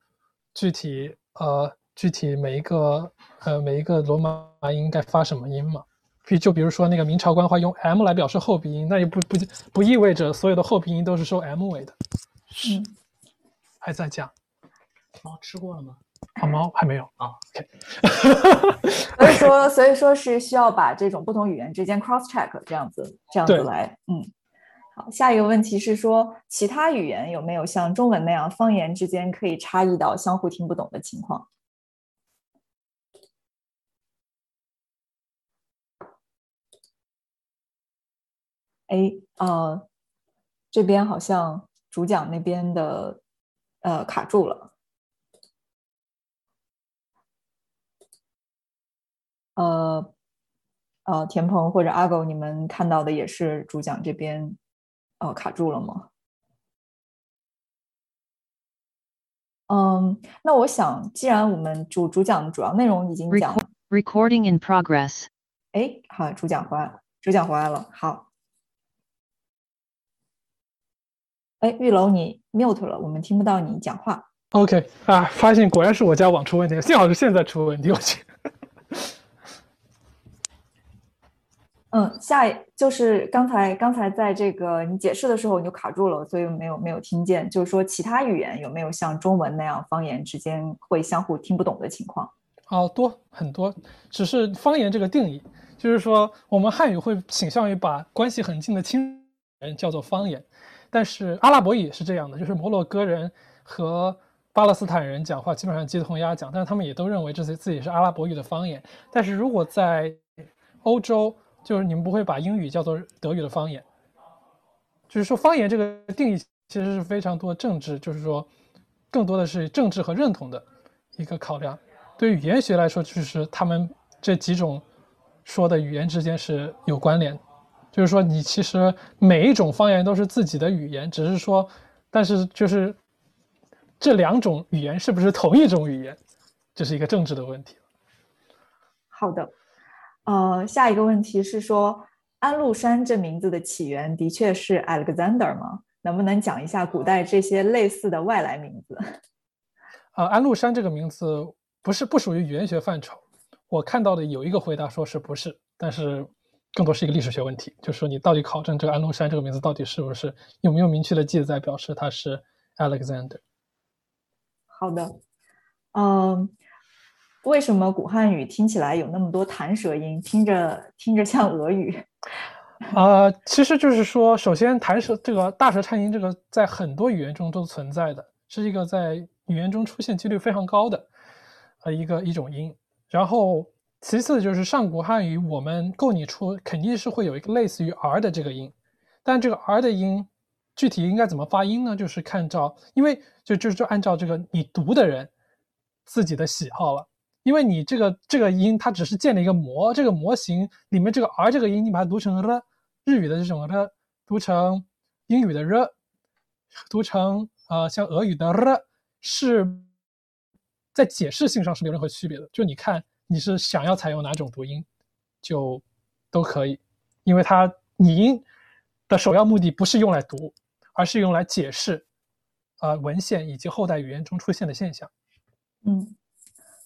具体呃具体每一个呃每一个罗马音该发什么音嘛。比就比如说那个明朝官话用 m 来表示后鼻音，那也不不不意味着所有的后鼻音都是收 m 尾的。嗯，还在讲，猫吃过了吗？好猫还没有啊，OK，所以说所以说是需要把这种不同语言之间 cross check 这样子这样子来，嗯，好，下一个问题是说其他语言有没有像中文那样方言之间可以差异到相互听不懂的情况？哎，呃，这边好像主讲那边的呃卡住了。呃，呃，田鹏或者阿狗，你们看到的也是主讲这边，呃，卡住了吗？嗯，那我想，既然我们主主讲的主要内容已经讲 Recording in progress. 哎，好，主讲回来了，主讲回来了，好。哎，玉楼你 mute 了，我们听不到你讲话。OK 啊，发现果然是我家网出问题，幸好是现在出问题，我去。嗯，下一就是刚才刚才在这个你解释的时候你就卡住了，所以没有没有听见。就是说其他语言有没有像中文那样方言之间会相互听不懂的情况？哦，多很多，只是方言这个定义，就是说我们汉语会倾向于把关系很近的亲人叫做方言，但是阿拉伯语也是这样的，就是摩洛哥人和巴勒斯坦人讲话基本上鸡同鸭讲，但是他们也都认为这些自己是阿拉伯语的方言。但是如果在欧洲，就是你们不会把英语叫做德语的方言，就是说方言这个定义其实是非常多政治，就是说更多的是政治和认同的一个考量。对于语言学来说，就是他们这几种说的语言之间是有关联，就是说你其实每一种方言都是自己的语言，只是说，但是就是这两种语言是不是同一种语言，这是一个政治的问题。好的，呃，下一个问题是说安禄山这名字的起源的确是 Alexander 吗？能不能讲一下古代这些类似的外来名字？呃，安禄山这个名字不是不属于语言学范畴，我看到的有一个回答说是不是，但是更多是一个历史学问题，就是说你到底考证这个安禄山这个名字到底是不是有没有明确的记载表示他是 Alexander。好的，嗯，为什么古汉语听起来有那么多弹舌音，听着听着像俄语？呃，其实就是说，首先弹舌这个大舌颤音，这个在很多语言中都存在的，是一个在语言中出现几率非常高的呃一个一种音。然后其次就是上古汉语，我们构拟出肯定是会有一个类似于 r 的这个音，但这个 r 的音具体应该怎么发音呢？就是看照，因为就就就按照这个你读的人自己的喜好了。因为你这个这个音，它只是建了一个模，这个模型里面这个 r 这个音，你把它读成了日语的这种 r，读成英语的 r，读成呃像俄语的 r，是在解释性上是没有任何区别的。就你看你是想要采用哪种读音，就都可以，因为它拟音的首要目的不是用来读，而是用来解释呃文献以及后代语言中出现的现象。嗯。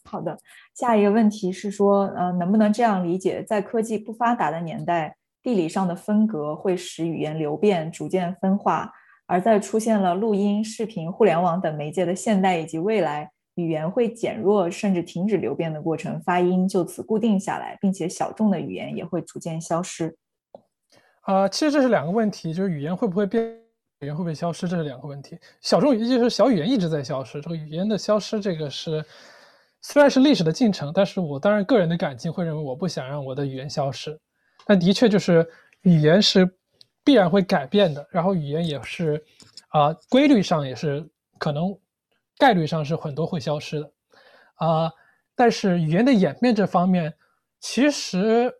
好的，下一个问题是说，呃，能不能这样理解，在科技不发达的年代，地理上的分隔会使语言流变逐渐分化，而在出现了录音、视频、互联网等媒介的现代以及未来，语言会减弱甚至停止流变的过程，发音就此固定下来，并且小众的语言也会逐渐消失。呃，其实这是两个问题，就是语言会不会变，语言会不会消失，这是两个问题。小众语就是小语言一直在消失，这个语言的消失，这个是。虽然是历史的进程，但是我当然个人的感情会认为我不想让我的语言消失，但的确就是语言是必然会改变的，然后语言也是啊、规律上也是可能概率上是很多会消失的啊、但是语言的演变这方面，其实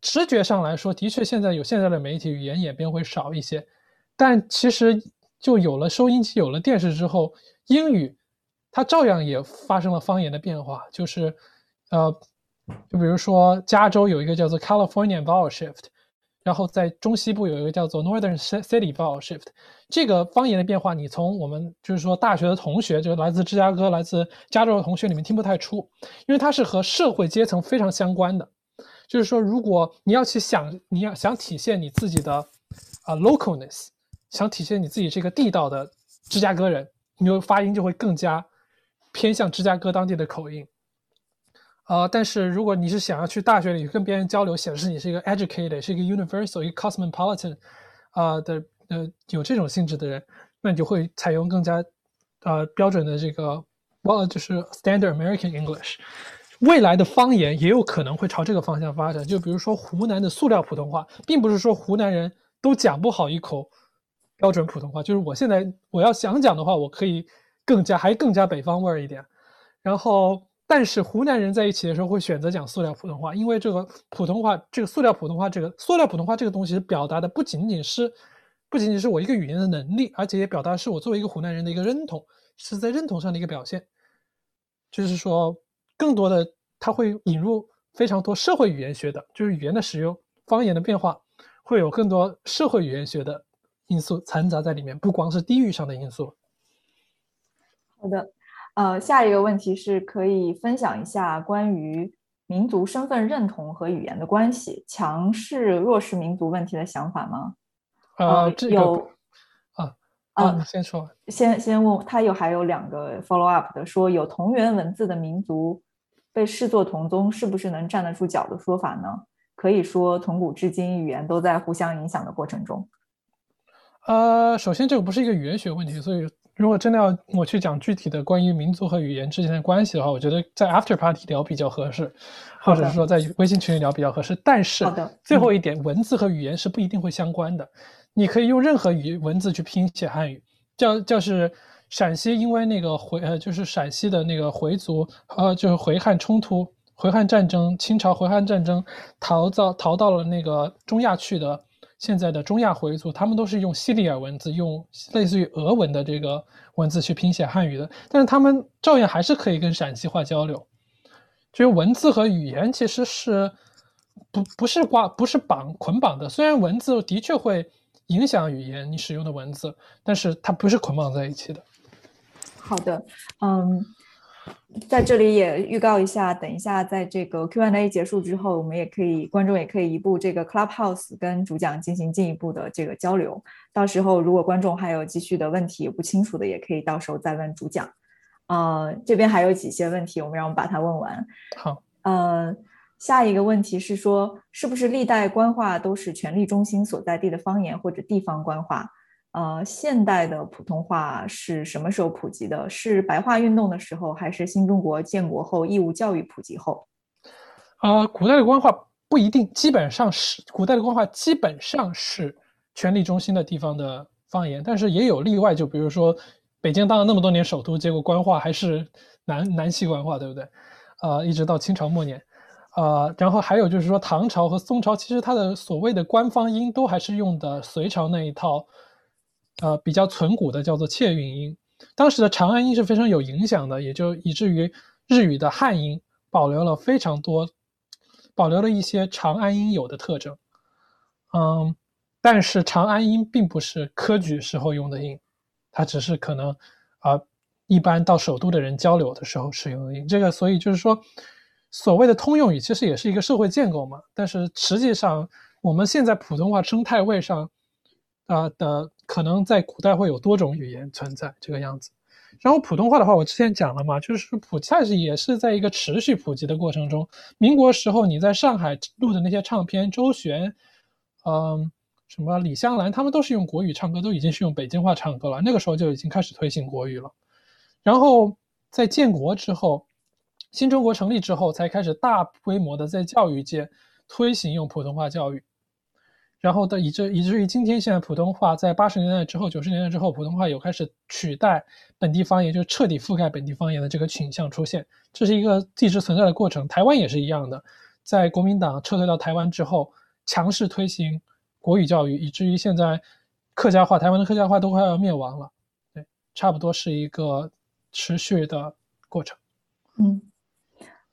直觉上来说，的确现在有现在的媒体语言演变会少一些，但其实就有了收音机、有了电视之后，英语。它照样也发生了方言的变化，就是，呃，就比如说加州有一个叫做 California vowel shift，然后在中西部有一个叫做 Northern City vowel shift。这个方言的变化，你从我们就是说大学的同学，就是来自芝加哥、来自加州的同学里面听不太出，因为它是和社会阶层非常相关的。就是说，如果你要去想，你要想体现你自己的啊、localness，想体现你自己这个地道的芝加哥人，你就发音就会更加。偏向芝加哥当地的口音，呃，但是如果你是想要去大学里跟别人交流，显示你是一个 educated，是一个 universal，一个 cosmopolitan，啊、的呃有这种性质的人，那你就会采用更加呃标准的这个，呃就是 standard American English。未来的方言也有可能会朝这个方向发展，就比如说湖南的塑料普通话，并不是说湖南人都讲不好一口标准普通话，就是我现在我要想讲的话，我可以。更加还更加北方味儿一点，然后但是湖南人在一起的时候会选择讲塑料普通话，因为这个普通话，这个塑料普通话，这个塑料普通话这个东西表达的不仅仅是不仅仅是我一个语言的能力，而且也表达是我作为一个湖南人的一个认同，是在认同上的一个表现。就是说，更多的它会引入非常多社会语言学的，就是语言的使用、方言的变化，会有更多社会语言学的因素掺杂在里面，不光是地域上的因素。好的，呃，下一个问题是可以分享一下关于民族身份认同和语言的关系，强势弱势民族问题的想法吗？呃，这个有啊啊啊，你先说。先先问他有还有两个 follow up 的，说有同源文字的民族被视作同宗，是不是能站得住脚的说法呢？可以说从古至今，语言都在互相影响的过程中。呃，首先这个不是一个语言学问题，所以如果真的要我去讲具体的关于民族和语言之间的关系的话，我觉得在 after party 聊比较合适，或者是说在微信群里聊比较合适。但是最后一点，文字和语言是不一定会相关的。你可以用任何语文字去拼写汉语，叫就是陕西因为那个回呃就是陕西的那个回族呃就是回汉冲突。回汉战争，清朝回汉战争逃到逃到了那个中亚去的现在的中亚回族，他们都是用西里尔文字，用类似于俄文的这个文字去拼写汉语的，但是他们照样还是可以跟陕西话交流。就是文字和语言其实是不不是挂不是绑捆绑的，虽然文字的确会影响语言你使用的文字，但是它不是捆绑在一起的。好的，嗯，在这里也预告一下，等一下在这个 Q&A 结束之后，我们也可以观众也可以移步这个 Clubhouse 跟主讲进行进一步的这个交流。到时候如果观众还有继续的问题不清楚的，也可以到时候再问主讲。呃，这边还有几些问题，我们让我们把它问完。好，呃，下一个问题是说，是不是历代官话都是权力中心所在地的方言或者地方官话？呃，现代的普通话是什么时候普及的？是白话运动的时候，还是新中国建国后义务教育普及后？呃，古代的官话不一定，基本上是古代的官话基本上是权力中心的地方的方言，但是也有例外，就比如说北京当了那么多年首都，结果官话还是南南系官话，对不对？呃，一直到清朝末年，呃，然后还有就是说唐朝和宋朝，其实它的所谓的官方音都还是用的隋朝那一套，呃，比较存古的叫做切韵音。当时的长安音是非常有影响的，也就以至于日语的汉音保留了非常多，保留了一些长安音有的特征。嗯，但是长安音并不是科举时候用的音，它只是可能啊、一般到首都的人交流的时候使用的音。这个，所以就是说，所谓的通用语其实也是一个社会建构嘛。但是实际上，我们现在普通话生态位上啊、的可能在古代会有多种语言存在这个样子。然后普通话的话，我之前讲了嘛，就是普恰是也是在一个持续普及的过程中。民国时候你在上海录的那些唱片，周璇，嗯，什么李香兰，他们都是用国语唱歌，都已经是用北京话唱歌了。那个时候就已经开始推行国语了。然后在建国之后，新中国成立之后，才开始大规模的在教育界推行用普通话教育。然后的以至以至于今天，现在普通话在八十年代之后、九十年代之后，普通话有开始取代本地方言，就彻底覆盖本地方言的这个倾向出现。这是一个一直存在的过程。台湾也是一样的，在国民党撤退到台湾之后，强势推行国语教育，以至于现在客家话，台湾的客家话都快要灭亡了。对，差不多是一个持续的过程。嗯，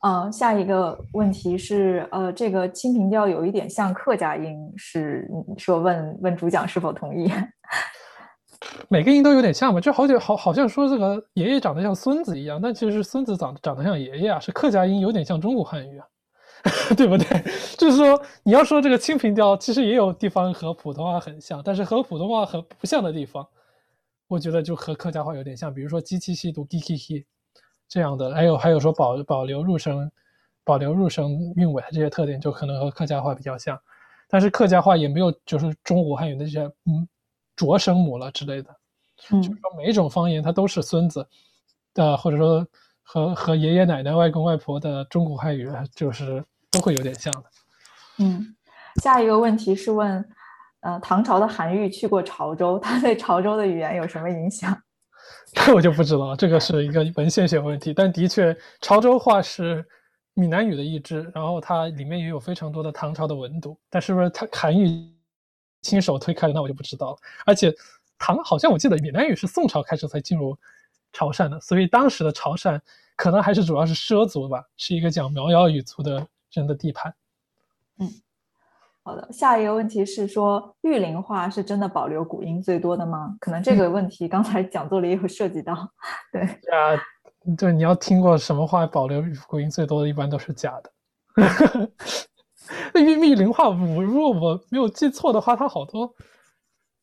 呃，下一个问题是，呃，这个清平调有一点像客家音，是你说问问主讲是否同意？每个音都有点像嘛，就好久好好像说这个爷爷长得像孙子一样，但其实是孙子长长得像爷爷啊，是客家音有点像中国汉语啊，对不对？就是说你要说这个清平调，其实也有地方和普通话很像，但是和普通话很不像的地方，我觉得就和客家话有点像，比如说鸡七七读 g k k 这样的，还有还有说保保留入声保留入声韵尾这些特点，就可能和客家话比较像，但是客家话也没有就是中国汉语的这些嗯。浊声母了之类的，嗯就是说每一种方言它都是孙子的，或者说和和爷爷奶奶、外公外婆的中国汉语，就是都会有点像的。嗯，下一个问题是问，呃，唐朝的韩愈去过潮州，他对潮州的语言有什么影响？这 我就不知道，这个是一个文献学问题。但的确，潮州话是闽南语的一支，然后它里面也有非常多的唐朝的文读，但是不是他韩愈亲手推开的，那我就不知道了。而且唐好像我记得闽南语是宋朝开始才进入潮汕的，所以当时的潮汕可能还是主要是畲族吧，是一个讲苗瑶语族的人的地盘。嗯好的，下一个问题是说玉林话是真的保留古音最多的吗？可能这个问题刚才讲座里也有涉及到。对，啊，对，你要听过什么话保留古音最多的，一般都是假的。那玉玉林话，我如果我没有记错的话，它好多，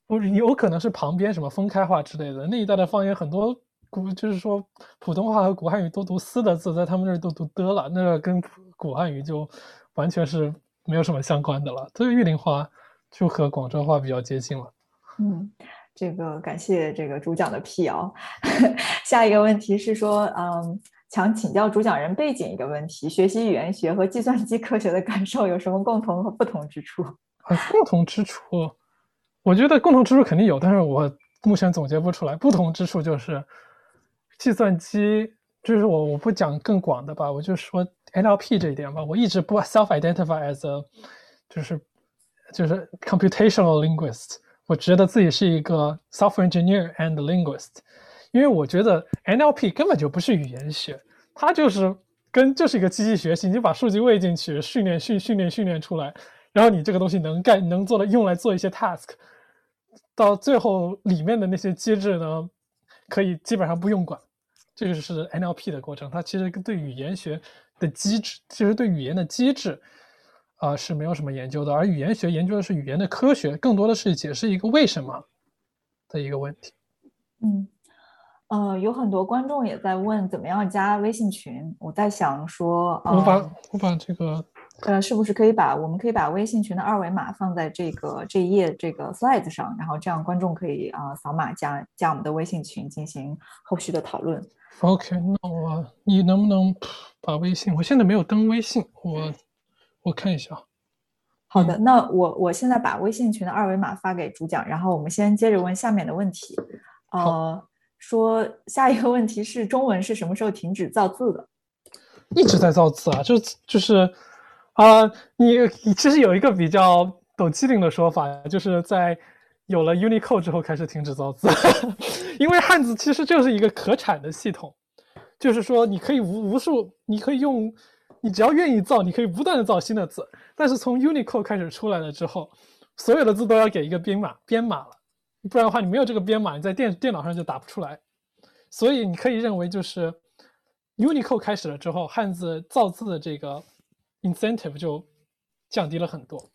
不是有可能是旁边什么分开话之类的那一带的方言，很多古就是说普通话和古汉语都读斯的字，在他们那儿都读的了，那个跟古汉语就完全是没有什么相关的了。所以玉林话就和广州话比较接近了。嗯，这个感谢这个主讲的辟谣。下一个问题是说，嗯，想请教主讲人背景一个问题：学习语言学和计算机科学的感受有什么共同和不同之处？啊，共同之处，我觉得共同之处肯定有，但是我目前总结不出来。不同之处就是计算机，就是我我不讲更广的吧，我就说 NLP 这一点吧。我一直不 self identify as a 就是就是 computational linguist，我觉得自己是一个 software engineer and linguist，因为我觉得 NLP 根本就不是语言学，它就是跟就是一个机器学习，你把数据喂进去，训练训训练训练出来，然后你这个东西能干能做的用来做一些 task，到最后里面的那些机制呢，可以基本上不用管，这个是 NLP 的过程。它其实对语言学的机制，其实对语言的机制啊、是没有什么研究的，而语言学研究的是语言的科学，更多的是解释一个为什么的一个问题。嗯，呃，有很多观众也在问怎么样加微信群。我在想说，呃我把呃我把这个呃，是不是可以把我们可以把微信群的二维码放在这个这一页这个 slides 上，然后这样观众可以啊、呃扫码加加我们的微信群进行后续的讨论。OK，那我你能不能把微信？我现在没有登微信，我我看一下啊。好的，那我我现在把微信群的二维码发给主讲，然后我们先接着问下面的问题。呃，说下一个问题是中文是什么时候停止造字的？一直在造字啊，就就是啊、你你其实有一个比较抖机灵的说法，就是在有了 Unicode 之后开始停止造字，因为汉字其实就是一个可产的系统，就是说你可以无无数，你可以用，你只要愿意造，你可以不断的造新的字。但是从 Unicode 开始出来了之后，所有的字都要给一个编码编码了，不然的话你没有这个编码，你在电电脑上就打不出来。所以你可以认为就是 Unicode 开始了之后，汉字造字的这个 incentive 就降低了很多。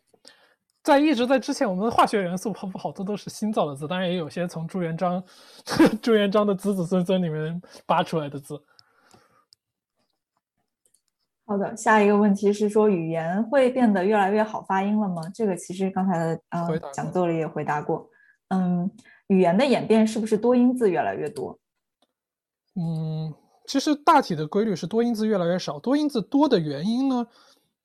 在一直在之前，我们的化学元素好好多都是新造的字，当然也有些从朱元璋 朱元璋的子子孙孙里面扒出来的字。好的，下一个问题是说语言会变得越来越好发音了吗？这个其实刚才的呃讲座里也回答过。嗯，语言的演变是不是多音字越来越多？嗯，其实大体的规律是多音字越来越少。多音字多的原因呢，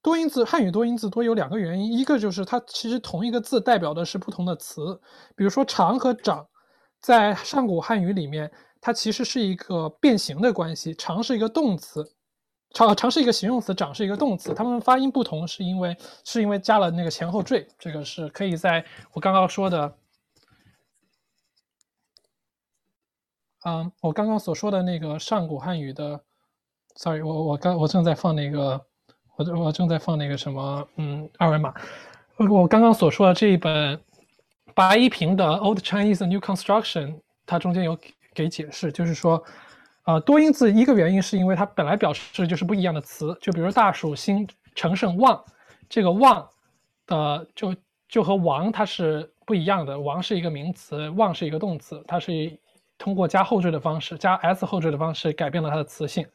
多音字汉语多音字多有两个原因，一个就是它其实同一个字代表的是不同的词，比如说长和长，在上古汉语里面，它其实是一个变形的关系，长是一个动词，长长是一个形容词，长是一个动词，它们发音不同是因为是因为加了那个前后缀，这个是可以在我刚刚说的。嗯，我刚刚所说的那个上古汉语的，sorry，我我刚我正在放那个，我我正在放那个什么，嗯，二维码。我刚刚所说的这一本白一平的《Old Chinese New Construction》，它中间有给解释，就是说，啊、多音字一个原因是因为它本来表示就是不一样的词，就比如大暑、兴、成胜、旺，这个旺的就就和王它是不一样的，王是一个名词，旺是一个动词，它是通过加后缀的方式，加 s 后缀的方式改变了它的词性。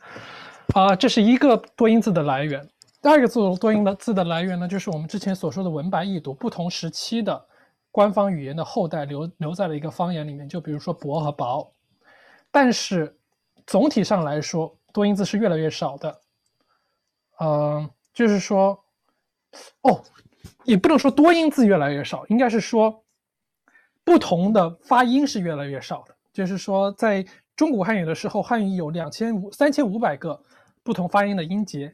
啊、这是一个多音字的来源。第二个字多音的字的来源呢，就是我们之前所说的文白异读，不同时期的官方语言的后代留留在了一个方言里面，就比如说薄和薄。但是总体上来说，多音字是越来越少的。嗯、就是说，哦，也不能说多音字越来越少，应该是说不同的发音是越来越少的。就是说，在中古汉语的时候，汉语有两千五、三千五百个不同发音的音节，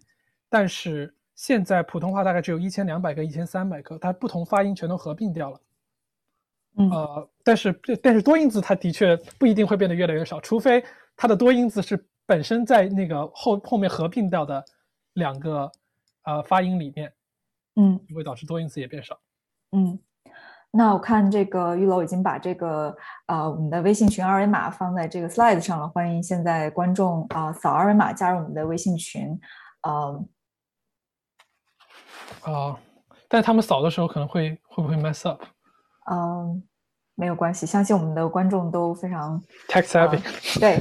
但是现在普通话大概只有一千两百个、一千三百个，它不同发音全都合并掉了。嗯呃，但是但是多音字它的确不一定会变得越来越少，除非它的多音字是本身在那个后后面合并掉的两个呃发音里面，嗯会导致多音字也变少。嗯，那我看这个玉楼已经把这个呃我们的微信群二维码放在这个 slide 上了，欢迎现在观众啊、呃扫二维码加入我们的微信群。呃，啊、但他们扫的时候可能会会不会 mess up？嗯，没有关系，相信我们的观众都非常 Tech savvy 呃对，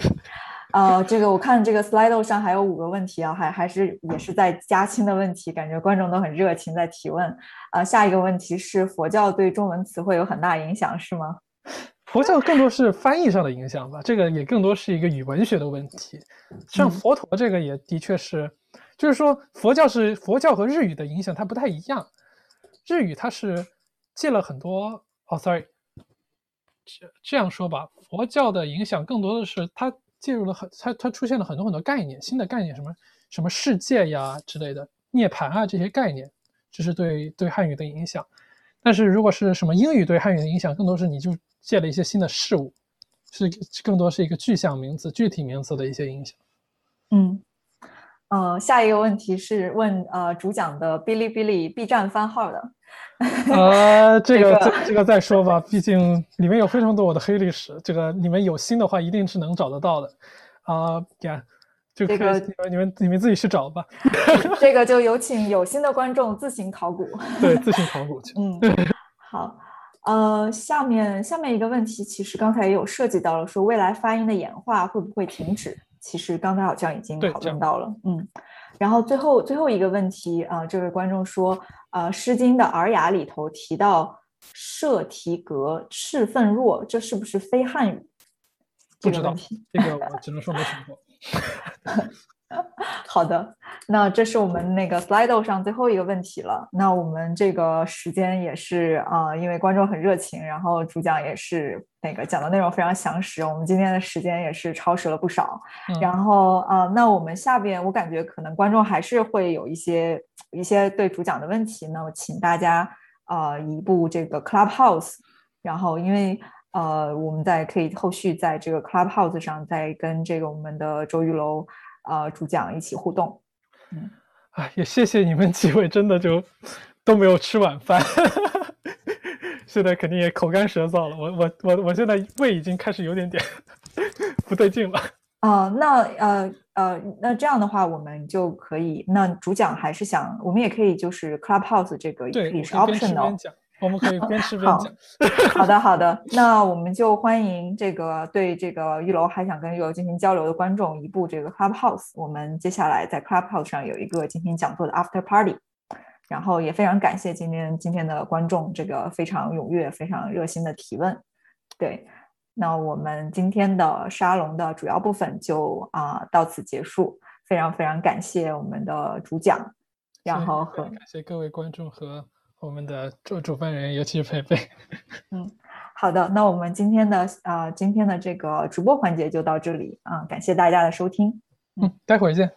呃，这个我看这个 Slido 上还有五个问题啊，还还是也是在加清的问题，感觉观众都很热情在提问。呃，下一个问题是佛教对中文词汇有很大影响是吗？佛教更多是翻译上的影响吧，这个也更多是一个语文学的问题。像嗯佛陀这个也的确是，就是说佛教是佛教和日语的影响它不太一样，日语它是借了很多哦，sorry，这这样说吧，佛教的影响更多的是它介入了很它它出现了很多很多概念，新的概念，什么什么世界呀之类的，涅槃啊这些概念，这是对对汉语的影响。但是如果是什么英语对汉语的影响，更多是你就借了一些新的事物，是更多是一个具象名词、具体名词的一些影响。嗯，呃，下一个问题是问呃主讲的哔哩哔哩 B 站番号的。呃，这个这个再说吧，毕竟里面有非常多我的黑历史，这个你们有心的话一定是能找得到的。啊呀，这个你们你们自己去找吧。这个就有请有心的观众自行考古。对，自行考古去。嗯，好，呃，下面下面一个问题，其实刚才也有涉及到了，说未来发音的演化会不会停止？其实刚才好像已经讨论到了，嗯。然后最后最后一个问题啊、呃这位观众说，呃，《诗经》的《尔雅》里头提到“射题格，赤愤若”，这是不是非汉语？不知道这个问题。这个我只能说没听过。好的，那这是我们那个 Slido 上最后一个问题了。那我们这个时间也是啊、呃因为观众很热情，然后主讲也是那个讲的内容非常详实，我们今天的时间也是超时了不少。嗯然后啊、呃那我们下边我感觉可能观众还是会有一些一些对主讲的问题，那我请大家呃移步这个 Clubhouse，然后因为。呃，我们在可以后续在这个 Clubhouse 上再跟这个我们的周玉楼呃主讲一起互动。嗯，啊，也谢谢你们几位，真的就都没有吃晚饭，现在肯定也口干舌燥了。我我我我现在胃已经开始有点点 不对劲了。啊、那呃呃，那这样的话，我们就可以，那主讲还是想，我们也可以就是 Clubhouse 这个也，可以是 optional。讲，我们可以边吃边好讲。好的，好的，那我们就欢迎这个对这个玉楼还想跟玉楼进行交流的观众移步这个 Clubhouse。我们接下来在 Clubhouse 上有一个进行讲座的 After Party，然后也非常感谢今天今天的观众这个非常踊跃、非常热心的提问。对，那我们今天的沙龙的主要部分就啊、到此结束。非常非常感谢我们的主讲，然后和感谢各位观众和我们的主主办人，尤其是佩佩。嗯，好的，那我们今天的啊、呃今天的这个直播环节就到这里啊、感谢大家的收听。嗯，待会儿见。